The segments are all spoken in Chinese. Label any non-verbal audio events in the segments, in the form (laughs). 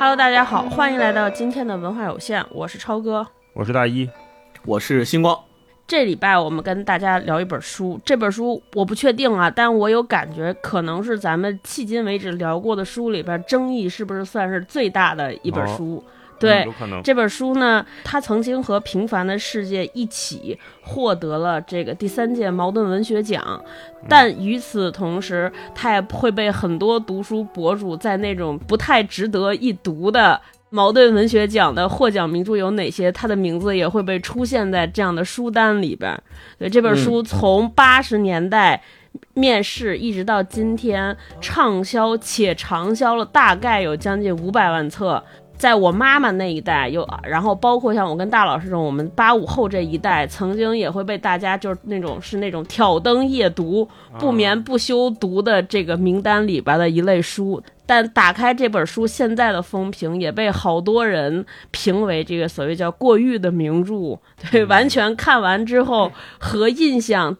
Hello，大家好，欢迎来到今天的文化有限，我是超哥。我是大一，我是星光。这礼拜我们跟大家聊一本书，这本书我不确定啊，但我有感觉可能是咱们迄今为止聊过的书里边争议是不是算是最大的一本书。对嗯有可能。这本书呢，他曾经和《平凡的世界》一起获得了这个第三届茅盾文学奖，但与此同时，他也会被很多读书博主在那种不太值得一读的。茅盾文学奖的获奖名著有哪些？他的名字也会被出现在这样的书单里边。对这本书从八十年代面世一直到今天，畅销且长销了大概有将近五百万册。在我妈妈那一代有，然后包括像我跟大老师这种，我们八五后这一代，曾经也会被大家就是那种是那种挑灯夜读、不眠不休读的这个名单里边的一类书。但打开这本书，现在的风评也被好多人评为这个所谓叫过誉的名著。对，完全看完之后 (laughs) 和印象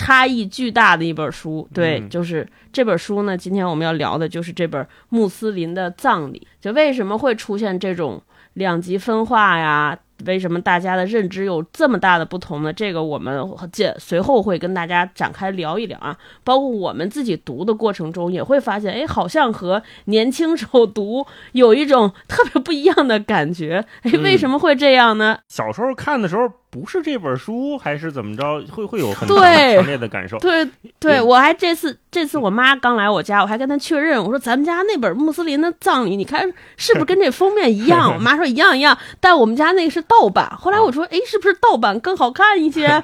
差异巨大的一本书。对，嗯就是这本书呢。今天我们要聊的就是这本《穆斯林的葬礼》。就为什么会出现这种两极分化呀？为什么大家的认知有这么大的不同呢？这个我们接随后会跟大家展开聊一聊啊。包括我们自己读的过程中，也会发现，哎，好像和年轻时候读有一种特别不一样的感觉。哎，为什么会这样呢？小时候看的时候，不是这本书，还是怎么着？会会有很对强烈的感受。对对，嗯我还这次这次我妈刚来我家，我还跟她确认，我说咱们家那本穆斯林的葬礼，你看是不是跟这封面一样？(laughs) 我妈说一样一样，但我们家那个是盗版。(laughs) 后来我说，哎，是不是盗版更好看一些？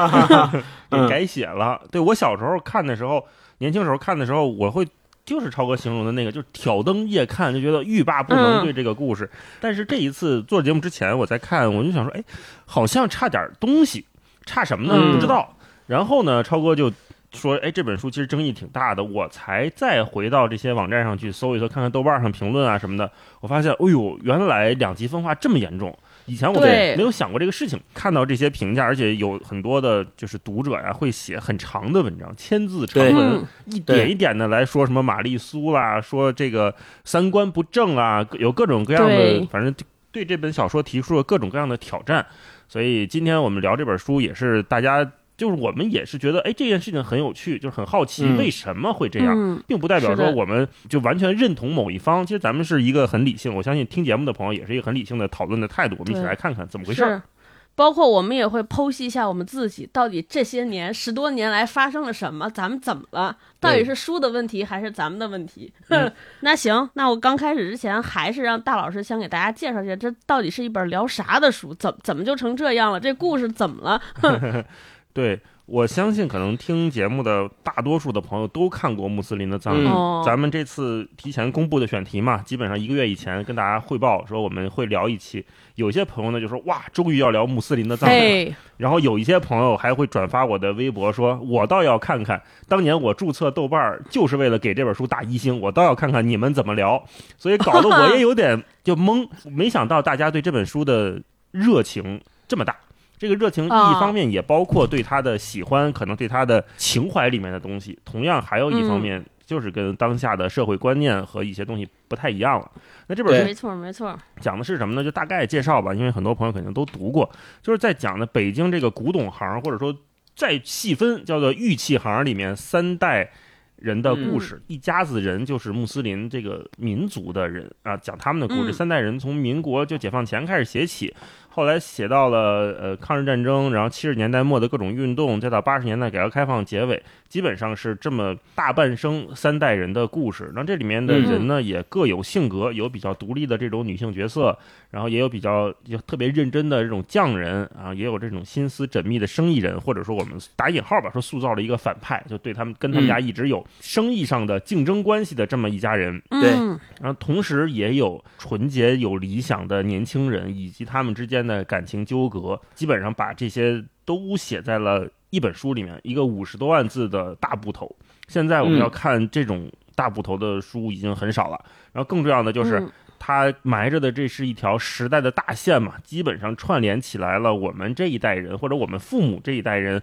(laughs) 也改写了。对我小时候看的时候，年轻时候看的时候，我会就是超哥形容的那个，就是挑灯夜看，就觉得欲罢不能嗯对这个故事。但是这一次做节目之前，我在看，我就想说，哎，好像差点东西，差什么呢？嗯不知道。然后呢，超哥就。说，哎，这本书其实争议挺大的，我才再回到这些网站上去搜一搜，看看豆瓣上评论啊什么的。我发现，哎呦，原来两极分化这么严重。以前我对。没有想过这个事情，看到这些评价，而且有很多的就是读者呀、会写很长的文章，千字长文，嗯。一点一点的来说什么玛丽苏啦，说这个三观不正啊，有各种各样的，反正对这本小说提出了各种各样的挑战。所以今天我们聊这本书，也是大家就是我们也是觉得，哎，这件事情很有趣，就是很好奇嗯为什么会这样。嗯，并不代表说我们就完全认同某一方。其实咱们是一个很理性，我相信听节目的朋友也是一个很理性的讨论的态度。我们一起来看看怎么回事儿。包括我们也会剖析一下我们自己到底这些年十多年来发生了什么，咱们怎么了？到底是书的问题还是咱们的问题？嗯那行，那我刚开始之前还是让大老师先给大家介绍一下，这到底是一本聊啥的书？怎怎么就成这样了？这故事怎么了？(laughs) 对我相信，可能听节目的大多数的朋友都看过穆斯林的葬礼。咱们这次提前公布的选题嘛，基本上一个月以前跟大家汇报说我们会聊一期。有些朋友呢就说哇，终于要聊穆斯林的葬礼然后有一些朋友还会转发我的微博说，我倒要看看当年我注册豆瓣儿就是为了给这本书打一星，我倒要看看你们怎么聊。所以搞得我也 (laughs) 有点就懵，没想到大家对这本书的热情这么大。这个热情一啊方面也包括对他的喜欢，可能对他的情怀里面的东西，同样还有一方面就是跟当下的社会观念和一些东西不太一样了。那这本书没错没错，讲的是什么呢？就大概介绍吧，因为很多朋友肯定都读过，就是在讲的北京这个古董行，或者说再细分叫做玉器行里面三代人的故事，一家子人就是穆斯林这个民族的人啊，讲他们的故事。嗯。三代人从民国就解放前开始写起，后来写到了呃抗日战争，然后七十年代末的各种运动，再到八十年代改革开放结尾，基本上是这么大半生三代人的故事。那这里面的人呢，也各有性格，有比较独立的这种女性角色，然后也有比较有特别认真的这种匠人啊，也有这种心思缜密的生意人，或者说我们打引号吧，说塑造了一个反派，就对他们跟他们家一直有生意上的竞争关系的这么一家人。对嗯，然后同时也有纯洁有理想的年轻人，以及他们之间的感情纠葛，基本上把这些都写在了一本书里面，一个五十多万字的大部头。现在我们嗯要看这种大部头的书已经很少了，然后更重要的就是。嗯它埋着的这是一条时代的大线嘛，基本上串联起来了我们这一代人或者我们父母这一代人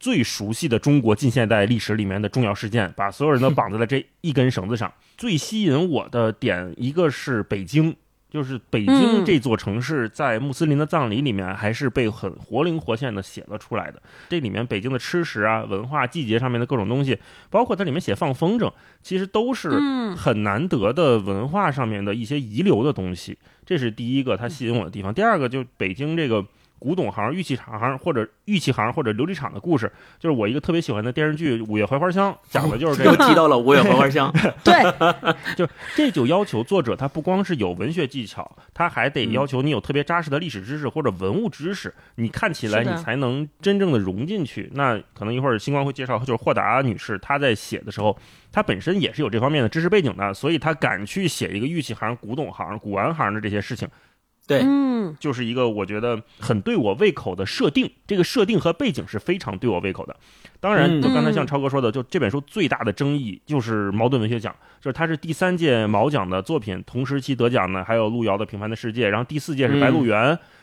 最熟悉的中国近现代历史里面的重要事件，把所有人都 (laughs) 绑在了这一根绳子上。最吸引我的点，一个是北京，就是北京这座城市在穆斯林的葬礼里面还是被很活灵活现的写了出来的。这里面北京的吃食啊、文化、季节上面的各种东西，包括它里面写放风筝，其实都是很难得的文化上面的一些遗留的东西。这是第一个它吸引我的地方。第二个就北京这个。古董行、玉器行或者玉器行或者琉璃厂的故事，就是我一个特别喜欢的电视剧《五月槐花香》，讲的就是这个。(laughs) 又提到了五月槐花香，(laughs) 对，(laughs) 就这就要求作者他不光是有文学技巧，他还得要求你有特别扎实的历史知识或者文物知识，你看起来你才能真正的融进去。那可能一会儿星光会介绍，就是霍达女士她在写的时候，她本身也是有这方面的知识背景的，所以她敢去写一个玉器行、古董行、古玩行的这些事情。对，嗯，就是一个我觉得很对我胃口的设定。这个设定和背景是非常对我胃口的。当然，就刚才像超哥说的，就这本书最大的争议就是茅盾文学奖，就是它是第三届茅奖的作品，同时期得奖的还有路遥的《平凡的世界》，然后第四届是《白鹿原》，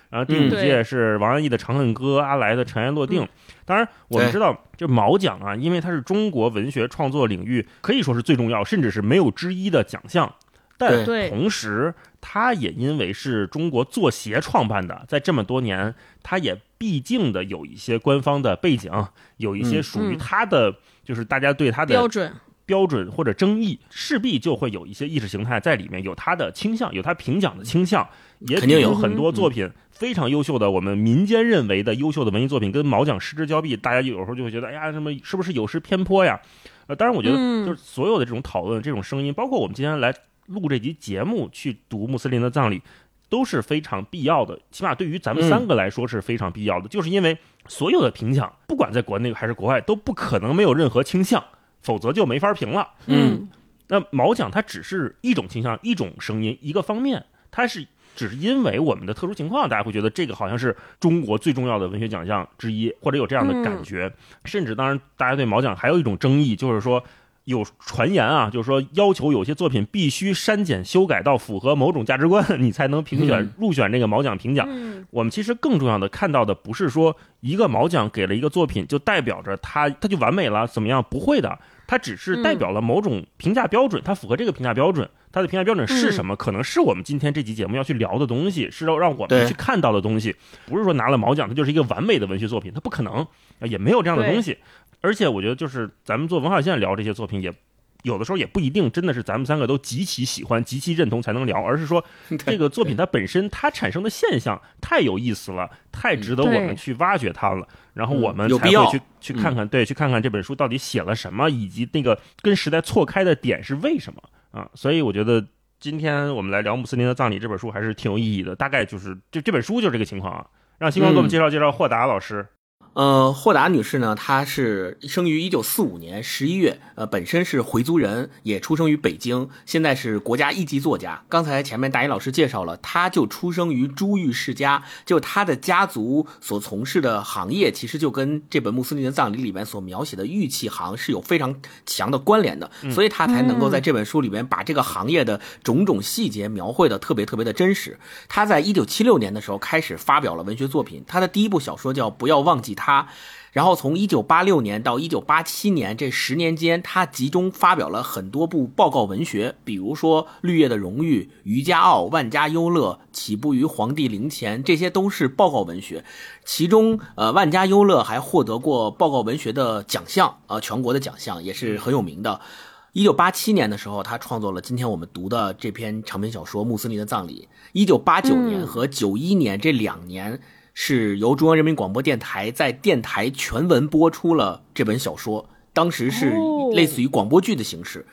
然后第五届是王安忆的《长恨歌》，阿来的《尘埃落定》。当然，我们知道，就茅奖啊，因为它是中国文学创作领域可以说是最重要，甚至是没有之一的奖项。但同时，它也因为是中国作协创办的，在这么多年，它也毕竟的有一些官方的背景，有一些属于它的，就是大家对它的标准、标准或者争议，势必就会有一些意识形态在里面，有它的倾向，有它评奖的倾向，也肯定有很多作品非常优秀的，我们民间认为的优秀的文艺作品，跟毛奖失之交臂，大家有时候就会觉得，哎呀，什么是不是有失偏颇呀？呃，当然，我觉得就是所有的这种讨论、这种声音，包括我们今天来。录这集节目去读穆斯林的葬礼，都是非常必要的。起码对于咱们三个来说是非常必要的，就是因为所有的评奖，不管在国内还是国外，都不可能没有任何倾向，否则就没法评了。嗯，那毛奖它只是一种倾向、一种声音、一个方面，它是只是因为我们的特殊情况，大家会觉得这个好像是中国最重要的文学奖项之一，或者有这样的感觉。甚至，当然，大家对毛奖还有一种争议，就是说。有传言啊，就是说要求有些作品必须删减修改到符合某种价值观，(laughs) 你才能评选入选这个毛奖评奖。我们其实更重要的看到的不是说一个毛奖给了一个作品就代表着它它就完美了怎么样？不会的，它只是代表了某种评价标准，它符合这个评价标准。它的评价标准是什么？可能是我们今天这期节目要去聊的东西，是要让我们去看到的东西。不是说拿了毛奖它就是一个完美的文学作品，它不可能，也没有这样的东西。而且我觉得，就是咱们做文化线聊这些作品，也有的时候也不一定真的是咱们三个都极其喜欢、极其认同才能聊，而是说 (laughs) 这个作品它本身它产生的现象太有意思了，太值得我们去挖掘它了。然后我们才会去去看看，对，去看看这本书到底写了什么，以及那个跟时代错开的点是为什么啊？所以我觉得今天我们来聊穆斯林的葬礼这本书还是挺有意义的。大概就是这这本书就是这个情况啊。让星光给我们介绍介绍霍达老师。呃，霍达女士呢，她是生于一九四五年十一月，呃，本身是回族人，也出生于北京，现在是国家一级作家。刚才前面大一老师介绍了，她就出生于珠玉世家，就她的家族所从事的行业，其实就跟这本穆斯林的葬礼里面所描写的玉器行是有非常强的关联的，所以她才能够在这本书里面把这个行业的种种细节描绘的特别特别的真实。她在一九七六年的时候开始发表了文学作品，她的第一部小说叫《不要忘记他》。他，然后从一九八六年到一九八七年这十年间，他集中发表了很多部报告文学，比如说《绿叶的荣誉》《渔家傲》《万家优乐》《起步于皇帝陵前》，这些都是报告文学。其中，呃，《万家优乐》还获得过报告文学的奖项，呃，全国的奖项也是很有名的。一九八七年的时候，他创作了今天我们读的这篇长篇小说《穆斯林的葬礼》。一九八九年和九一年这两年。是由中央人民广播电台在电台全文播出了这本小说，当时是类似于广播剧的形式。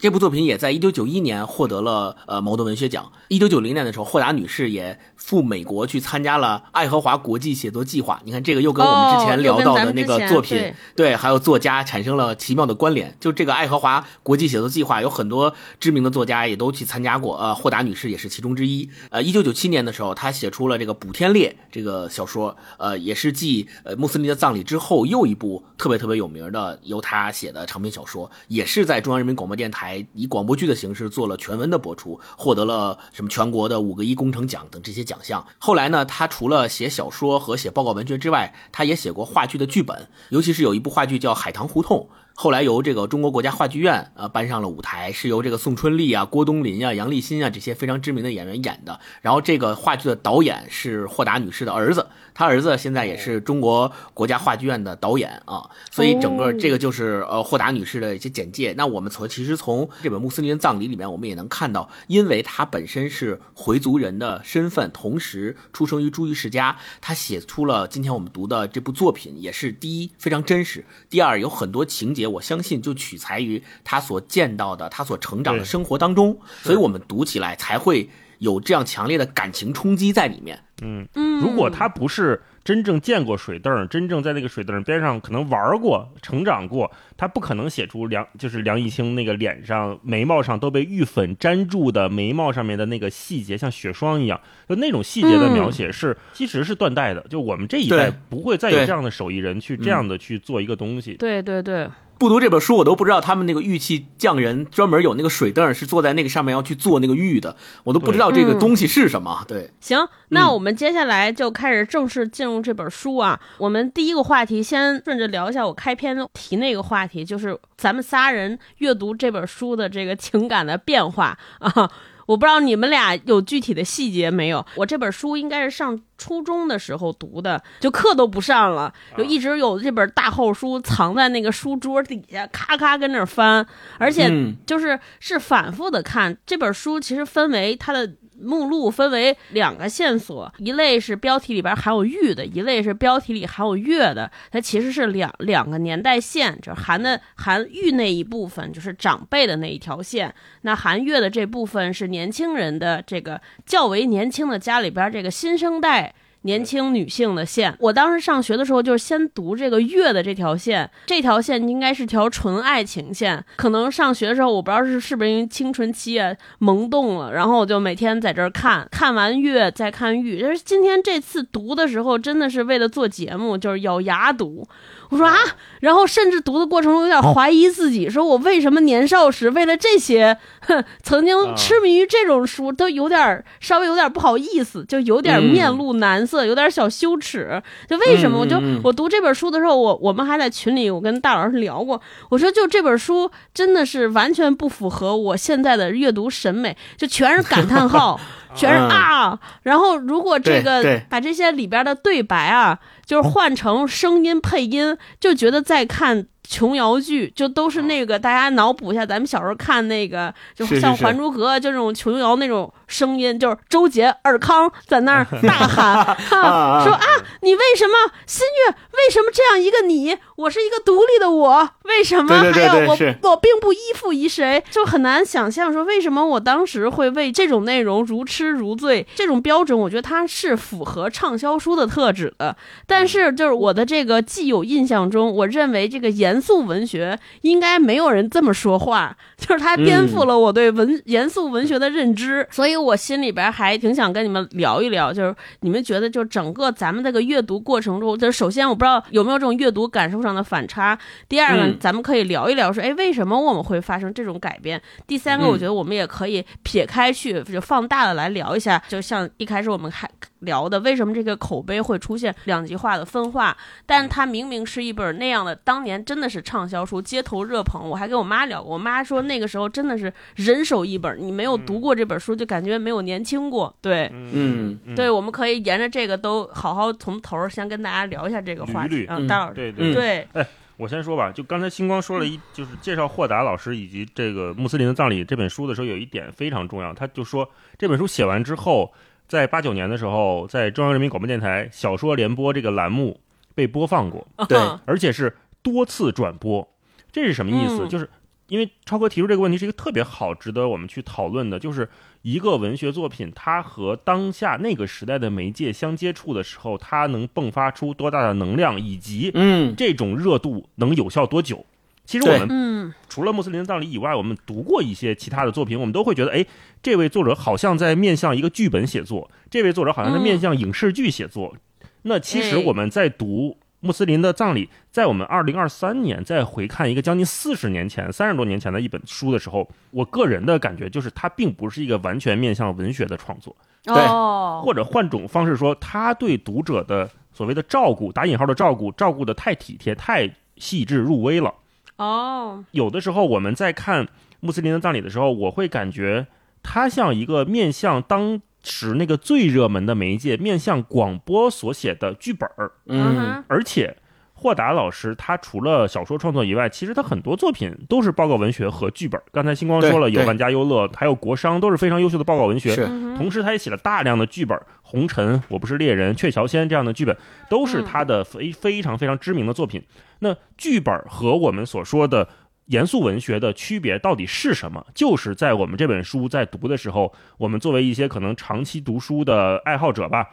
这部作品也在一九九一年获得了呃茅盾文学奖。一九九零年的时候，霍达女士也赴美国去参加了爱荷华国际写作计划。你看，这个又跟我们之前聊到的那个作品，对，还有作家产生了奇妙的关联。就这个爱荷华国际写作计划，有很多知名的作家也都去参加过。呃，霍达女士也是其中之一。呃，一九九七年的时候，她写出了这个《补天烈》这个小说，呃，也是继呃穆斯林的葬礼之后又一部特别特别有名的由她写的长篇小说，也是在中央人民广播电台。还以广播剧的形式做了全文的播出，获得了什么全国的五个一工程奖等这些奖项。后来呢，他除了写小说和写报告文学之外，他也写过话剧的剧本，尤其是有一部话剧叫《海棠胡同》。后来由这个中国国家话剧院呃搬上了舞台，是由这个宋春丽啊、郭冬临啊、杨立新啊这些非常知名的演员演的。然后这个话剧的导演是霍达女士的儿子，他儿子现在也是中国国家话剧院的导演啊。所以整个这个就是呃霍达女士的一些简介。那我们从其实从这本穆斯林葬礼里面，我们也能看到，因为她本身是回族人的身份，同时出生于朱玉世家，她写出了今天我们读的这部作品，也是第一非常真实，第二有很多情节。我相信就取材于他所见到的，他所成长的生活当中，所以我们读起来才会有这样强烈的感情冲击在里面。嗯嗯，如果他不是。真正见过水凳，真正在那个水凳边上可能玩过、成长过，他不可能写出梁就是梁一清那个脸上、眉毛上都被玉粉粘住的眉毛上面的那个细节，像雪霜一样，就那种细节的描写是其实是断代的。就我们这一代不会再有这样的手艺人去这样的去做一个东西。对对对。不读这本书，我都不知道他们那个玉器匠人专门有那个水凳，是坐在那个上面要去做那个玉的，我都不知道这个东西是什么。对，行，那我们接下来就开始正式进入这本书啊。我们第一个话题先顺着聊一下我开篇提那个话题，就是咱们仨人阅读这本书的这个情感的变化啊。我不知道你们俩有具体的细节没有？我这本书应该是上初中的时候读的，就课都不上了，就一直有这本大厚书藏在那个书桌底下，咔咔跟那翻，而且就是是反复的看这本书。其实分为它的。目录分为两个线索，一类是标题里边含有玉的，一类是标题里含有月的。它其实是两两个年代线，就含的含玉那一部分就是长辈的那一条线，那含月的这部分是年轻人的这个较为年轻的家里边这个新生代。年轻女性的线，我当时上学的时候就是先读这个月的这条线，这条线应该是条纯爱情线。可能上学的时候，我不知道是是不是因为青春期啊萌动了，然后我就每天在这儿看，看完月再看玉。就是今天这次读的时候，真的是为了做节目，就是咬牙读。我说啊，然后甚至读的过程中有点怀疑自己，说我为什么年少时为了这些，哼，曾经痴迷于这种书，都有点稍微有点不好意思，就有点面露难色，有点小羞耻。就为什么？我就我读这本书的时候，我我们还在群里，我跟大老师聊过，我说就这本书真的是完全不符合我现在的阅读审美，就全是感叹号。(laughs) 全是啊，然后如果这个把这些里边的对白啊，就是换成声音配音，就觉得在看。琼瑶剧就都是那个，大家脑补一下，咱们小时候看那个，就像《还珠格这种琼瑶那种声音，就是周杰、尔康在那儿 (laughs) 大喊，说啊，你为什么新月？为什么这样一个你？我是一个独立的我，为什么还有我？我并不依附于谁，就很难想象说为什么我当时会为这种内容如痴如醉。这种标准，我觉得它是符合畅销书的特质的。但是就是我的这个既有印象中，我认为这个严。严肃文学应该没有人这么说话，就是他颠覆了我对文严肃文学的认知，所以我心里边还挺想跟你们聊一聊，就是你们觉得就整个咱们这个阅读过程中，就是首先我不知道有没有这种阅读感受上的反差，第二个咱们可以聊一聊说，哎，为什么我们会发生这种改变？第三个，我觉得我们也可以撇开去就放大的来聊一下，就像一开始我们还。聊的为什么这个口碑会出现两极化的分化？但它明明是一本那样的，当年真的是畅销书，街头热捧。我还跟我妈聊过，我妈说那个时候真的是人手一本，你没有读过这本书，就感觉没有年轻过。对，嗯，对，我们可以沿着这个都好好从头先跟大家聊一下这个话题。嗯，大老师，对对对。哎，我先说吧，就刚才星光说了一，就是介绍霍达老师以及这个穆斯林的葬礼这本书的时候，有一点非常重要，他就说这本书写完之后。在八九年的时候，在中央人民广播电台小说联播这个栏目被播放过，对，而且是多次转播。这是什么意思？就是因为超哥提出这个问题是一个特别好、值得我们去讨论的，就是一个文学作品，它和当下那个时代的媒介相接触的时候，它能迸发出多大的能量，以及嗯，这种热度能有效多久？其实我们除了穆斯林的葬礼以外，我们读过一些其他的作品，我们都会觉得，哎，这位作者好像在面向一个剧本写作，这位作者好像在面向影视剧写作。那其实我们在读穆斯林的葬礼，在我们二零二三年再回看一个将近四十年前、三十多年前的一本书的时候，我个人的感觉就是，它并不是一个完全面向文学的创作，对。哦，或者换种方式说，他对读者的所谓的照顾（打引号的照顾），照顾的太体贴、太细致入微了。哦，有的时候我们在看穆斯林的葬礼的时候，我会感觉它像一个面向当时那个最热门的媒介，面向广播所写的剧本儿。嗯，而且霍达老师他除了小说创作以外，其实他很多作品都是报告文学和剧本。刚才星光说了，有万家优乐，还有国殇，都是非常优秀的报告文学。同时，他也写了大量的剧本，《红尘》《我不是猎人》《鹊桥仙》这样的剧本，都是他的非非常非常知名的作品。那剧本和我们所说的严肃文学的区别到底是什么？就是在我们这本书在读的时候，我们作为一些可能长期读书的爱好者吧，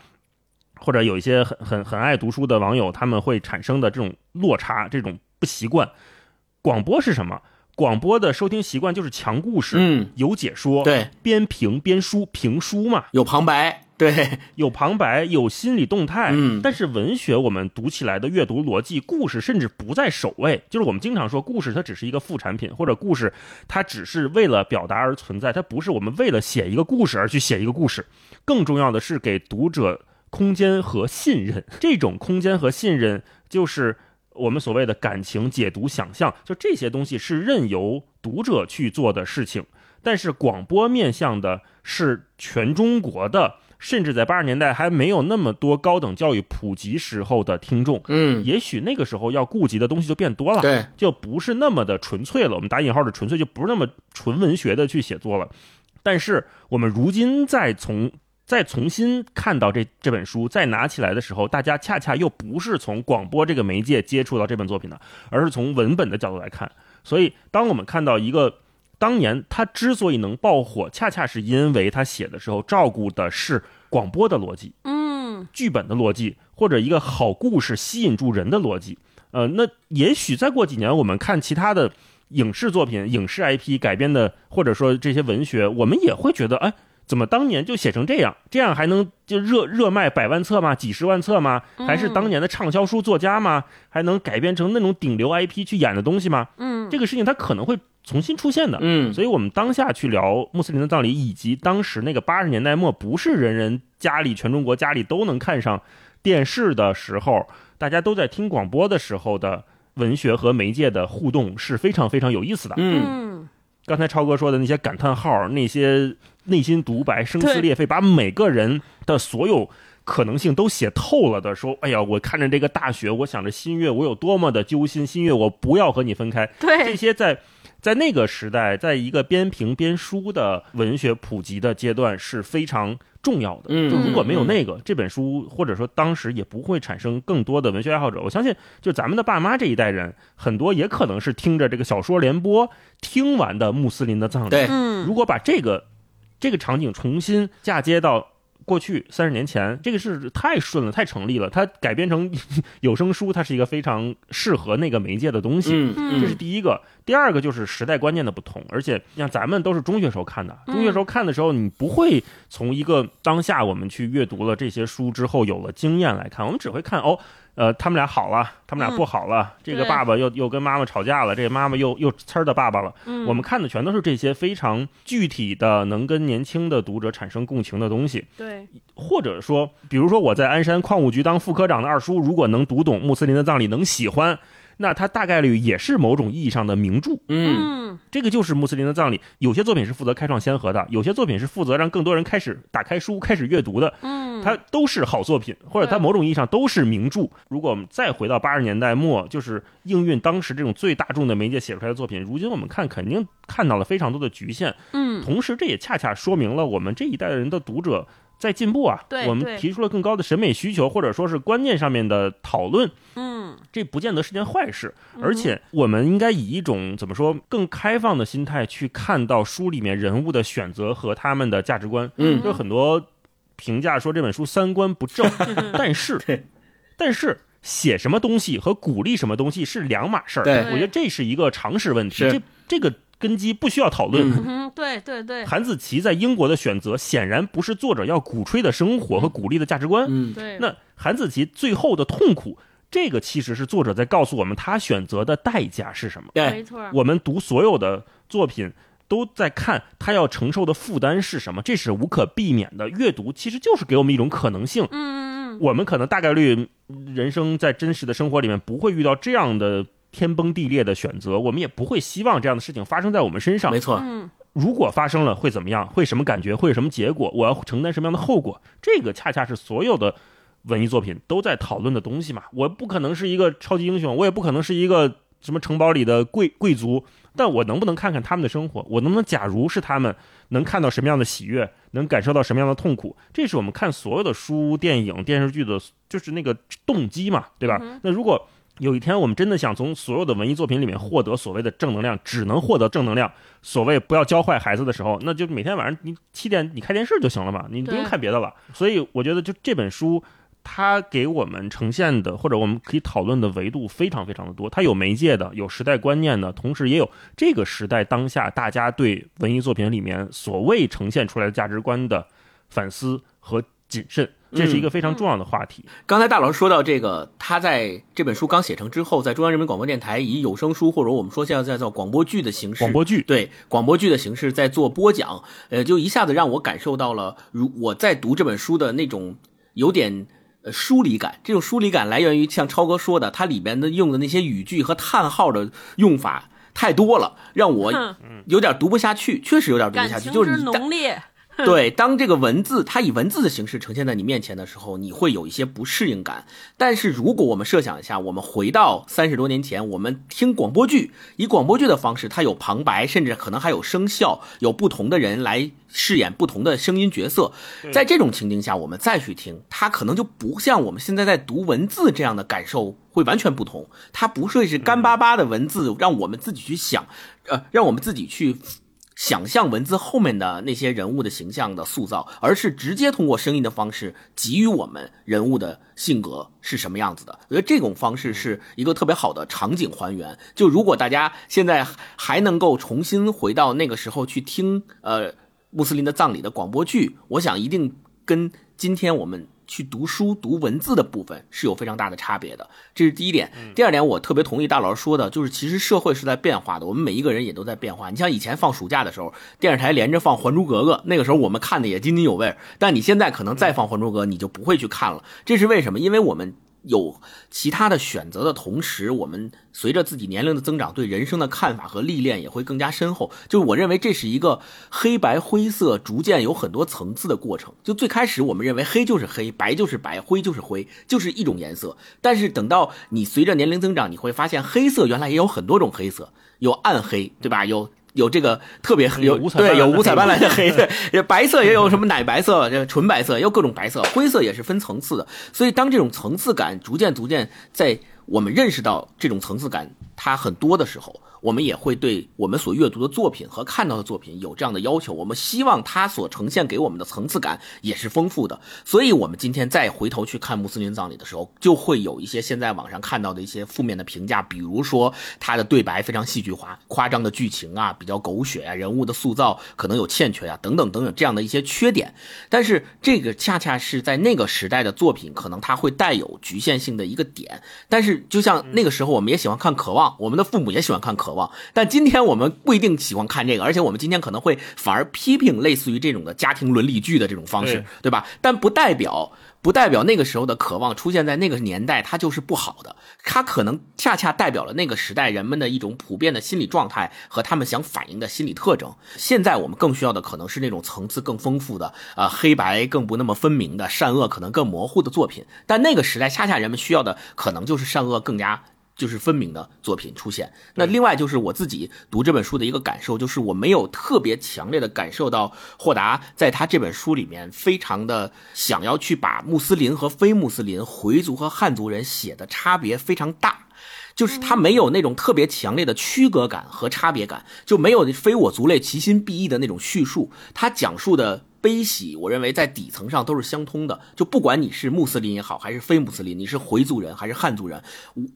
或者有一些很很很爱读书的网友，他们会产生的这种落差、这种不习惯。广播是什么？广播的收听习惯就是强故事，嗯，有解说，对，边评边书，评书嘛，有旁白，对，有旁白，有心理动态。嗯但是文学我们读起来的阅读逻辑，故事甚至不在首位。就是我们经常说，故事它只是一个副产品，或者故事它只是为了表达而存在，它不是我们为了写一个故事而去写一个故事。更重要的是给读者空间和信任。这种空间和信任，就是我们所谓的感情解读、想象，就这些东西是任由读者去做的事情。但是广播面向的是全中国的，甚至在八十年代还没有那么多高等教育普及时候的听众，嗯，也许那个时候要顾及的东西就变多了，对，就不是那么的纯粹了。我们打引号的纯粹，就不是那么纯文学的去写作了。但是我们如今再从再重新看到这这本书，再拿起来的时候，大家恰恰又不是从广播这个媒介接触到这本作品的，而是从文本的角度来看。所以，当我们看到一个当年他之所以能爆火，恰恰是因为他写的时候照顾的是广播的逻辑、嗯，剧本的逻辑，或者一个好故事吸引住人的逻辑。呃，那也许再过几年，我们看其他的影视作品、影视 IP 改编的，或者说这些文学，我们也会觉得，哎，怎么当年就写成这样？这样还能就热热卖百万册吗？几十万册吗？还是当年的畅销书作家吗？还能改编成那种顶流 IP 去演的东西吗？嗯，这个事情它可能会重新出现的。嗯，所以我们当下去聊穆斯林的葬礼，以及当时那个八十年代末，不是人人家里、全中国家里都能看上电视的时候，大家都在听广播的时候的文学和媒介的互动是非常非常有意思的。嗯，嗯，刚才超哥说的那些感叹号，那些内心独白、声嘶对裂肺，把每个人的所有可能性都写透了的说，哎呀，我看着这个大雪，我想着新月，我有多么的揪心，新月，我不要和你分开。对这，些在在那个时代，在一个边评边书的文学普及的阶段是非常重要的。嗯就如果没有那个、这本书，或者说当时也不会产生更多的文学爱好者。我相信，就咱们的爸妈这一代人，很多也可能是听着这个小说联播听完的穆斯林的葬礼。对，嗯，如果把这个这个场景重新嫁接到过去三十年前，这个是太顺了，太成立了。它改编成 (laughs) 有声书，它是一个非常适合那个媒介的东西。嗯这是第一个，第二个就是时代观念的不同，而且像咱们都是中学时候看的，嗯中学时候看的时候，你不会从一个当下我们去阅读了这些书之后有了经验来看，我们只会看哦，呃，他们俩好了，他们俩不好了，这个爸爸又又跟妈妈吵架了，这个妈妈又又呲儿的爸爸了，嗯我们看的全都是这些非常具体的，能跟年轻的读者产生共情的东西。对，或者说，比如说我在鞍山矿务局当副科长的二叔，如果能读懂穆斯林的葬礼，能喜欢，那它大概率也是某种意义上的名著。嗯，嗯，这个就是穆斯林的葬礼。有些作品是负责开创先河的，有些作品是负责让更多人开始打开书、开始阅读的。嗯，它都是好作品，或者它某种意义上都是名著。如果我们再回到八十年代末，就是应运当时这种最大众的媒介写出来的作品，如今我们看肯定看到了非常多的局限。嗯，同时，这也恰恰说明了我们这一代人的读者在进步啊。我们提出了更高的审美需求，或者说是观念上面的讨论，嗯，这不见得是件坏事。而且，我们应该以一种怎么说更开放的心态去看到书里面人物的选择和他们的价值观。嗯就很多评价说这本书三观不正，但是，(laughs) 但是。写什么东西和鼓励什么东西是两码事儿，对我觉得这是一个常识问题，这这个根基不需要讨论。对对对韩子琪在英国的选择显然不是作者要鼓吹的生活和鼓励的价值观。嗯，对，那韩子琪最后的痛苦，这个其实是作者在告诉我们他选择的代价是什么。对没，错，我们读所有的作品。都在看他要承受的负担是什么，这是无可避免的。阅读其实就是给我们一种可能性，嗯嗯嗯，我们可能大概率人生在真实的生活里面不会遇到这样的天崩地裂的选择，我们也不会希望这样的事情发生在我们身上没。错，嗯，如果发生了会怎么样？会什么感觉？会有什么结果？我要承担什么样的后果？这个恰恰是所有的文艺作品都在讨论的东西嘛。我不可能是一个超级英雄，我也不可能是一个什么城堡里的贵贵族，但我能不能看看他们的生活？我能不能假如是他们，能看到什么样的喜悦，能感受到什么样的痛苦？这是我们看所有的书、电影、电视剧的，就是那个动机嘛，对吧？那如果有一天我们真的想从所有的文艺作品里面获得所谓的正能量，只能获得正能量，所谓不要教坏孩子的时候，那就每天晚上你七点你开电视就行了嘛，你不用看别的了。所以我觉得就这本书。它给我们呈现的，或者我们可以讨论的维度非常非常的多。它有媒介的，有时代观念的，同时也有这个时代当下大家对文艺作品里面所谓呈现出来的价值观的反思和谨慎，这是一个非常重要的话题。刚才大老师说到这个，他在这本书刚写成之后，在中央人民广播电台以有声书或者我们说现在在做广播剧的形式，广播剧对广播剧的形式在做播讲，呃，就一下子让我感受到了，如我在读这本书的那种有点。呃，疏离感，这种疏离感来源于像超哥说的，它里边的用的那些语句和叹号的用法太多了，让我有点读不下去，确实有点读不下去。就是你浓烈，(laughs) 对，当这个文字它以文字的形式呈现在你面前的时候，你会有一些不适应感。但是如果我们设想一下，我们回到三十多年前，我们听广播剧，以广播剧的方式，它有旁白，甚至可能还有声效，有不同的人来饰演不同的声音角色。在这种情境下，我们再去听，它可能就不像我们现在在读文字这样的感受会完全不同。它不会是干巴巴的文字，让我们自己去想，呃，让我们自己去。想象文字后面的那些人物的形象的塑造，而是直接通过声音的方式给予我们人物的性格是什么样子的。我觉得这种方式是一个特别好的场景还原。就如果大家现在还能够重新回到那个时候去听呃穆斯林的葬礼的广播剧，我想一定跟今天我们。去读书读文字的部分是有非常大的差别的，这是第一点。第二点，我特别同意大老师说的，就是其实社会是在变化的，我们每一个人也都在变化。你像以前放暑假的时候，电视台连着放《还珠格格》，那个时候我们看的也津津有味。但你现在可能再放《还珠格格》，你就不会去看了。这是为什么？因为我们有其他的选择的同时，我们随着自己年龄的增长，对人生的看法和历练也会更加深厚。就是我认为这是一个黑白灰色逐渐有很多层次的过程。就最开始我们认为黑就是黑，白就是白，灰就是灰，就是一种颜色。但是等到你随着年龄增长，你会发现黑色原来也有很多种黑色，有暗黑，对吧？有。有这个特别有五彩斑斓的对有五彩斑斓的黑黑，对，(laughs) 白色也有什么奶白色、纯白色，也有各种白色，灰色也是分层次的。所以当这种层次感逐渐逐渐在我们认识到这种层次感它很多的时候，我们也会对我们所阅读的作品和看到的作品有这样的要求。我们希望它所呈现给我们的层次感也是丰富的。所以，我们今天再回头去看穆斯林葬礼的时候，就会有一些现在网上看到的一些负面的评价，比如说他的对白非常戏剧化、夸张的剧情啊，比较狗血啊，人物的塑造可能有欠缺呀、等等等等这样的一些缺点。但是，这个恰恰是在那个时代的作品，可能它会带有局限性的一个点。但是，就像那个时候，我们也喜欢看《渴望》，我们的父母也喜欢看《渴望》，但今天我们不一定喜欢看这个，而且我们今天可能会反而批评类似于这种的家庭伦理剧的这种方式对，对吧？但不代表。不代表那个时候的渴望出现在那个年代，它就是不好的。它可能恰恰代表了那个时代人们的一种普遍的心理状态和他们想反映的心理特征。现在我们更需要的可能是那种层次更丰富的，呃，黑白更不那么分明的，善恶可能更模糊的作品。但那个时代恰恰人们需要的可能就是善恶更加。就是分明的作品出现。那另外就是我自己读这本书的一个感受，就是我没有特别强烈的感受到霍达在他这本书里面非常的想要去把穆斯林和非穆斯林、回族和汉族人写的差别非常大。就是他没有那种特别强烈的区隔感和差别感，就没有非我族类，其心必异的那种叙述。他讲述的悲喜，我认为在底层上都是相通的。就不管你是穆斯林也好，还是非穆斯林，你是回族人还是汉族人，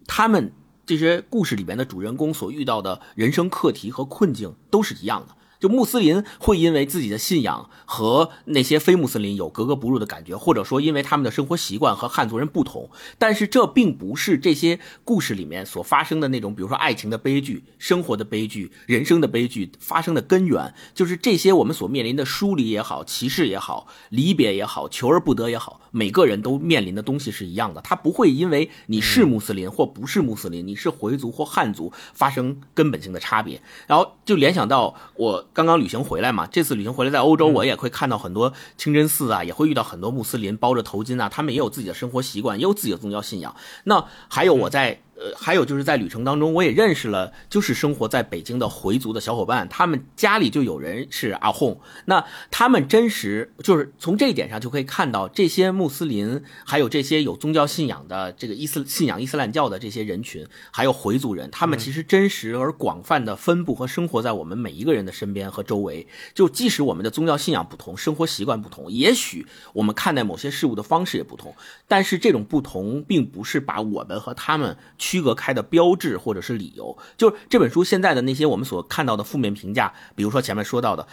他们这些故事里边的主人公所遇到的人生课题和困境都是一样的。就穆斯林会因为自己的信仰和那些非穆斯林有格格不入的感觉，或者说因为他们的生活习惯和汉族人不同，但是这并不是这些故事里面所发生的那种，比如说爱情的悲剧、生活的悲剧、人生的悲剧发生的根源，就是这些我们所面临的疏离也好、歧视也好、离别也好、求而不得也好，每个人都面临的东西是一样的，他不会因为你是穆斯林或不是穆斯林，你是回族或汉族发生根本性的差别，然后就联想到我。刚刚旅行回来嘛，这次旅行回来在欧洲，我也会看到很多清真寺啊，也会遇到很多穆斯林包着头巾啊，他们也有自己的生活习惯，也有自己的宗教信仰。那还有我在。呃，还有就是在旅程当中，我也认识了，就是生活在北京的回族的小伙伴，他们家里就有人是阿訇。那他们真实就是从这一点上就可以看到，这些穆斯林，还有这些有宗教信仰的这个伊斯信仰伊斯兰教的这些人群，还有回族人，他们其实真实而广泛的分布和生活在我们每一个人的身边和周围。就即使我们的宗教信仰不同，生活习惯不同，也许我们看待某些事物的方式也不同，但是这种不同并不是把我们和他们。区隔开的标志或者是理由，就是这本书现在的那些我们所看到的负面评价，比如说前面说到的，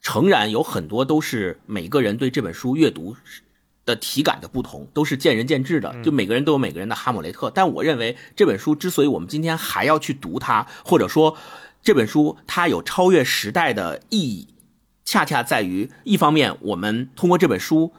诚然有很多都是每个人对这本书阅读的体感的不同，都是见仁见智的，就每个人都有每个人的哈姆雷特。但我认为这本书之所以我们今天还要去读它，或者说这本书它有超越时代的意义，恰恰在于一方面，我们通过这本书。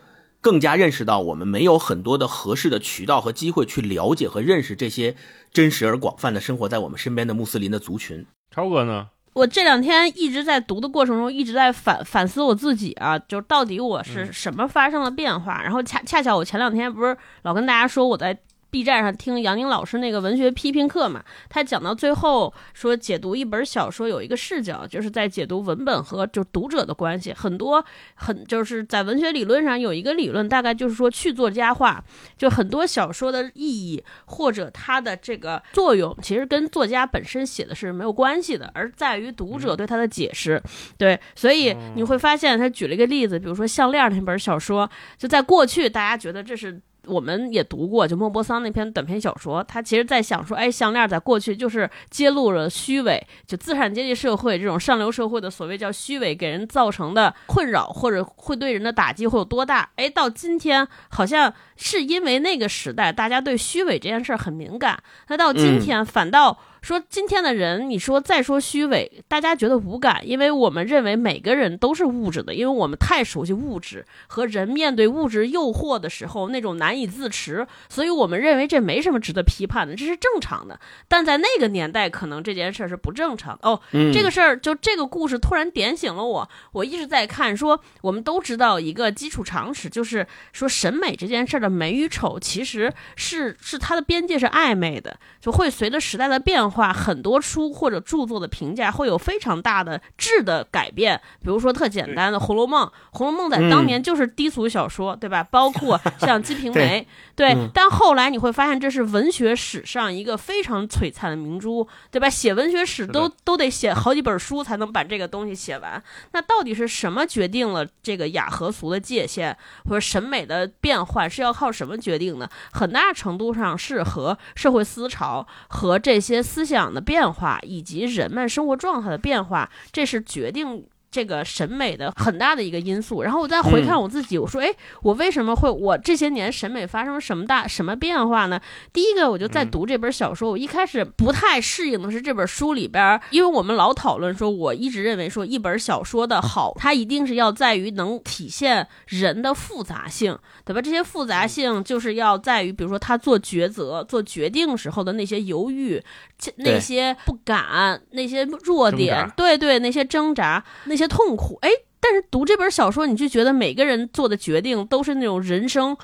更加认识到，我们没有很多的合适的渠道和机会去了解和认识这些真实而广泛的生活在我们身边的穆斯林的族群。超哥呢？我这两天一直在读的过程中，一直在反反思我自己啊，就到底我是什么发生了变化。然后恰恰巧我前两天不是老跟大家说我在。B 站上听杨宁老师那个文学批评课嘛，他讲到最后说，解读一本小说有一个视角，就是在解读文本和就读者的关系。很多很就是在文学理论上有一个理论，大概就是说去作家化，就很多小说的意义或者它的这个作用，其实跟作家本身写的是没有关系的，而在于读者对它的解释。对，所以你会发现，他举了一个例子，比如说《项链》那本小说，就在过去大家觉得这是。我们也读过，就莫泊桑那篇短篇小说，他其实在想说，哎，项链在过去就是揭露了虚伪，就资产阶级社会这种上流社会的所谓叫虚伪给人造成的困扰，或者会对人的打击会有多大？哎，到今天好像是因为那个时代大家对虚伪这件事很敏感，那到今天反倒。说今天的人，你说再说虚伪，大家觉得无感，因为我们认为每个人都是物质的，因为我们太熟悉物质和人面对物质诱惑的时候那种难以自持，所以我们认为这没什么值得批判的，这是正常的。但在那个年代，可能这件事是不正常的哦。这个事儿就这个故事突然点醒了我，我一直在看，说我们都知道一个基础常识，就是说审美这件事的美与丑，其实是是它的边界是暧昧的，就会随着时代的变化。话很多书或者著作的评价会有非常大的质的改变，比如说特简单的《红楼梦》，《红楼梦》在当年就是低俗小说，对吧？包括 (laughs) 像《金瓶梅》，对。但后来你会发现，这是文学史上一个非常璀璨的明珠，对吧？写文学史都都得写好几本书才能把这个东西写完。那到底是什么决定了这个雅和俗的界限，或者审美的变换是要靠什么决定呢？很大程度上是和社会思潮和这些思。想的变化以及人们生活状态的变化，这是决定。这个审美的很大的一个因素，然后我再回看我自己，我说，哎，我为什么会我这些年审美发生了什么大什么变化呢？第一个，我就在读这本小说，我一开始不太适应的是这本书里边，因为我们老讨论说，我一直认为说一本小说的好，它一定是要在于能体现人的复杂性，对吧？这些复杂性就是要在于，比如说他做抉择、做决定时候的那些犹豫、那些不敢、那些弱点，对对，那些挣扎、那些。痛苦。哎，但是读这本小说，你就觉得每个人做的决定都是那种人生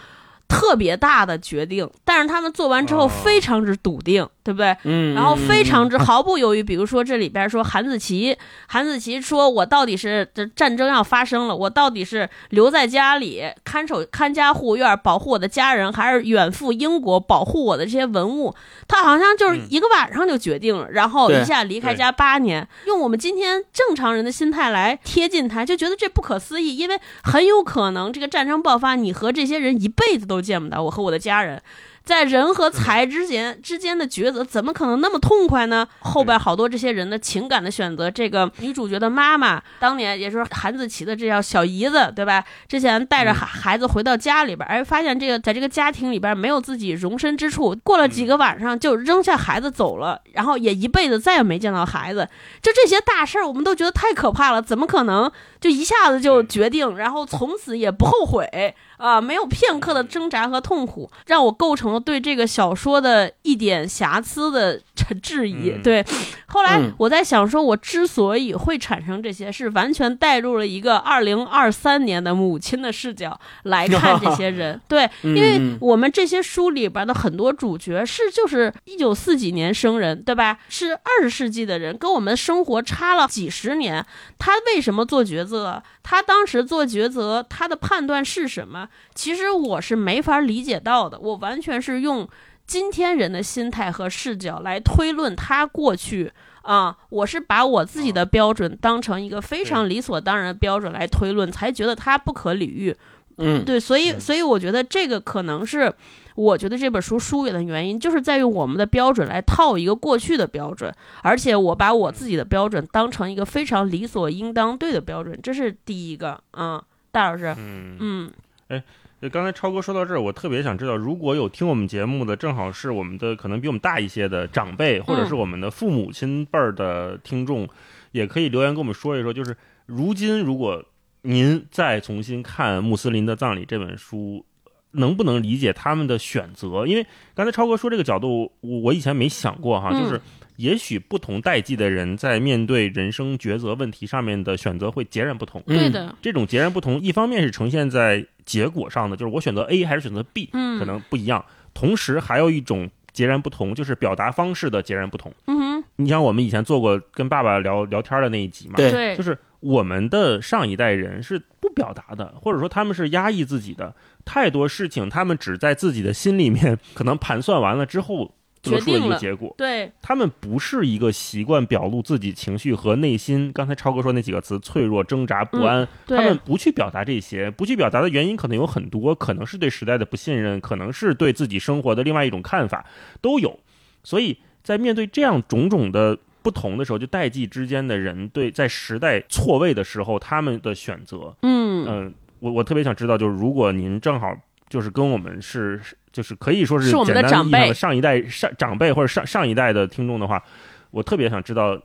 特别大的决定，但是他们做完之后非常之笃定。对不对？嗯，然后非常之毫不犹豫。比如说这里边说韩子琪，韩子琪说：“我到底是这战争要发生了，我到底是留在家里看守看家护院保护我的家人，还是远赴英国保护我的这些文物？”他好像就是一个晚上就决定了，然后一下离开家八年。用我们今天正常人的心态来贴近他，就觉得这不可思议，因为很有可能这个战争爆发，你和这些人一辈子都见不到，我和我的家人。在人和财之间之间的抉择，怎么可能那么痛快呢？后边好多这些人的情感的选择，这个女主角的妈妈当年也是韩子琪的这叫小姨子，对吧？之前带着孩孩子回到家里边，哎，发现这个在这个家庭里边没有自己容身之处，过了几个晚上就扔下孩子走了，然后也一辈子再也没见到孩子。就这些大事儿，我们都觉得太可怕了，怎么可能就一下子就决定，然后从此也不后悔？啊，没有片刻的挣扎和痛苦，让我构成了对这个小说的一点瑕疵的质疑。对，后来我在想，说我之所以会产生这些，是完全带入了一个二零二三年的母亲的视角来 (laughs) 看这些人。对，因为我们这些书里边的很多主角是就是一九四几年生人，对吧？是二十世纪的人，跟我们生活差了几十年。他为什么做抉择？他当时做抉择，他的判断是什么？其实我是没法理解到的，我完全是用今天人的心态和视角来推论他过去啊，我是把我自己的标准当成一个非常理所当然的标准来推论，才觉得他不可理喻。嗯，对，所以所以我觉得这个可能是我觉得这本书疏远的原因，就是在于我们的标准来套一个过去的标准，而且我把我自己的标准当成一个非常理所应当对的标准，这是第一个。嗯，大老师，嗯嗯。哎，刚才超哥说到这儿，我特别想知道，如果有听我们节目的，正好是我们的可能比我们大一些的长辈，或者是我们的父母亲辈儿的听众，也可以留言跟我们说一说，就是如今如果您再重新看《穆斯林的葬礼》这本书，能不能理解他们的选择？因为刚才超哥说这个角度，我我以前没想过哈，就是。也许不同代际的人在面对人生抉择问题上面的选择会截然不同。对的，这种截然不同，一方面是呈现在结果上的，就是我选择 A 还是选择 B，可能不一样。同时还有一种截然不同，就是表达方式的截然不同。嗯哼，你像我们以前做过跟爸爸聊聊天的那一集嘛，对，就是我们的上一代人是不表达的，或者说他们是压抑自己的，太多事情他们只在自己的心里面可能盘算完了之后。得出一个结果，对他们不是一个习惯表露自己情绪和内心。刚才超哥说那几个词：脆弱、挣扎、不安。他们不去表达这些，不去表达的原因可能有很多，可能是对时代的不信任，可能是对自己生活的另外一种看法，都有。所以在面对这样种种的不同的时候，就代际之间的人对在时代错位的时候，他们的选择，嗯嗯，我我特别想知道，就是如果您正好就是跟我们是。就是可以说是简单意义上的上一代上长辈或者上上一代的听众的话，我特别想知道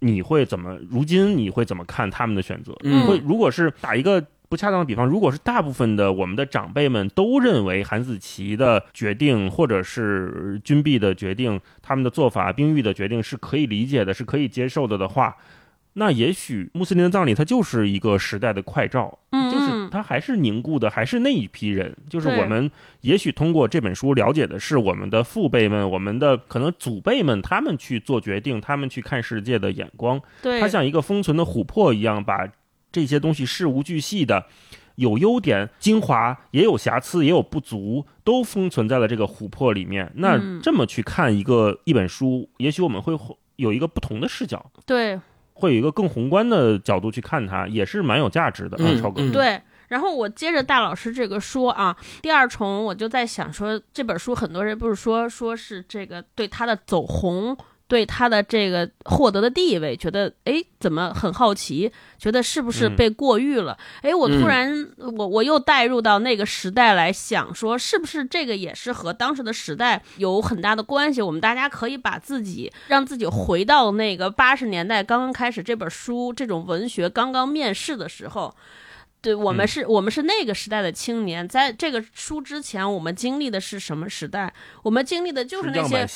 你会怎么，如今你会怎么看他们的选择？嗯会如果是打一个不恰当的比方，如果是大部分的我们的长辈们都认为韩子琪的决定或者是军币的决定，他们的做法、冰玉的决定是可以理解的，是可以接受的的话。那也许穆斯林的葬礼，它就是一个时代的快照，嗯就是它还是凝固的，还是那一批人。就是我们也许通过这本书了解的是我们的父辈们，我们的可能祖辈们，他们去做决定，他们去看世界的眼光。对，它像一个封存的琥珀一样，把这些东西事无巨细的，有优点、精华，也有瑕疵，也有不足，都封存在了这个琥珀里面。那这么去看一个一本书，也许我们会有一个不同的视角。对。会有一个更宏观的角度去看它，也是蛮有价值的啊，超哥。对，然后我接着大老师这个说啊，第二重我就在想说，这本书很多人不是说说是这个对他的走红。对他的这个获得的地位，觉得哎，怎么很好奇？觉得是不是被过誉了？哎，我突然我我又带入到那个时代来想，说是不是这个也是和当时的时代有很大的关系？我们大家可以把自己让自己回到那个八十年代刚刚开始这本书这种文学刚刚面世的时候。对我们是，我们是那个时代的青年，在这个书之前，我们经历的是什么时代？我们经历的就是那些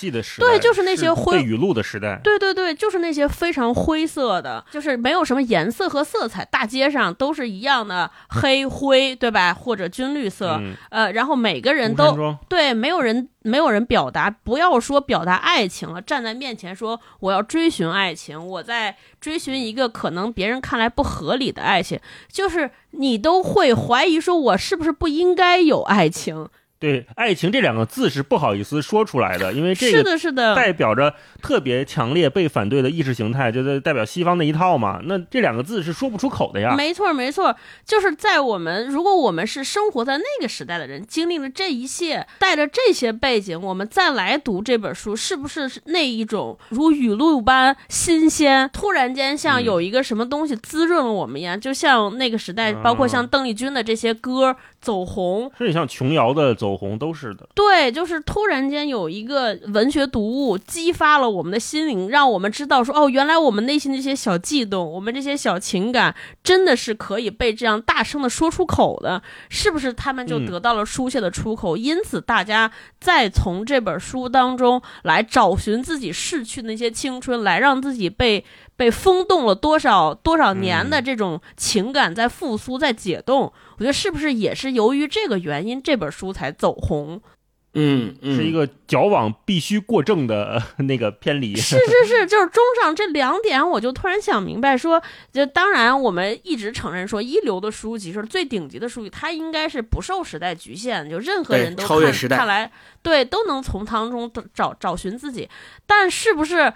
对，就是那些灰雨露的时代。对对对，就是那些非常灰色的，就是没有什么颜色和色彩，大街上都是一样的黑灰，对吧？或者军绿色，呃，然后每个人都对，没有人。没有人表达，不要说表达爱情了，站在面前说我要追寻爱情，我在追寻一个可能别人看来不合理的爱情，就是你都会怀疑说，我是不是不应该有爱情？对“爱情”这两个字是不好意思说出来的，因为这个是的，是的，代表着特别强烈被反对的意识形态，就是代表西方那一套嘛。那这两个字是说不出口的呀。没错，没错，就是在我们如果我们是生活在那个时代的人，经历了这一切，带着这些背景，我们再来读这本书，是不是那一种如雨露般新鲜？突然间像有一个什么东西滋润了我们一样，就像那个时代，包括像邓丽君的这些歌走红，甚至像琼瑶的走红都是的。对，就是突然间有一个文学读物激发了我们的心灵，让我们知道说，哦，原来我们内心这些小悸动，我们这些小情感，真的是可以被这样大声的说出口的，是不是？他们就得到了书写的出口，因此大家再从这本书当中来找寻自己逝去那些青春，来让自己被被封冻了多少多少年的这种情感在复苏，在解冻。我觉得是不是也是由于这个原因，这本书才走红？嗯，是一个矫枉必须过正的那个偏离。是是是，(laughs) 就是综上这两点，我就突然想明白，说，就当然我们一直承认说，一流的书籍是最顶级的书籍，它应该是不受时代局限，就任何人都超越时代，看来对都能从当中找找寻自己。但是不是？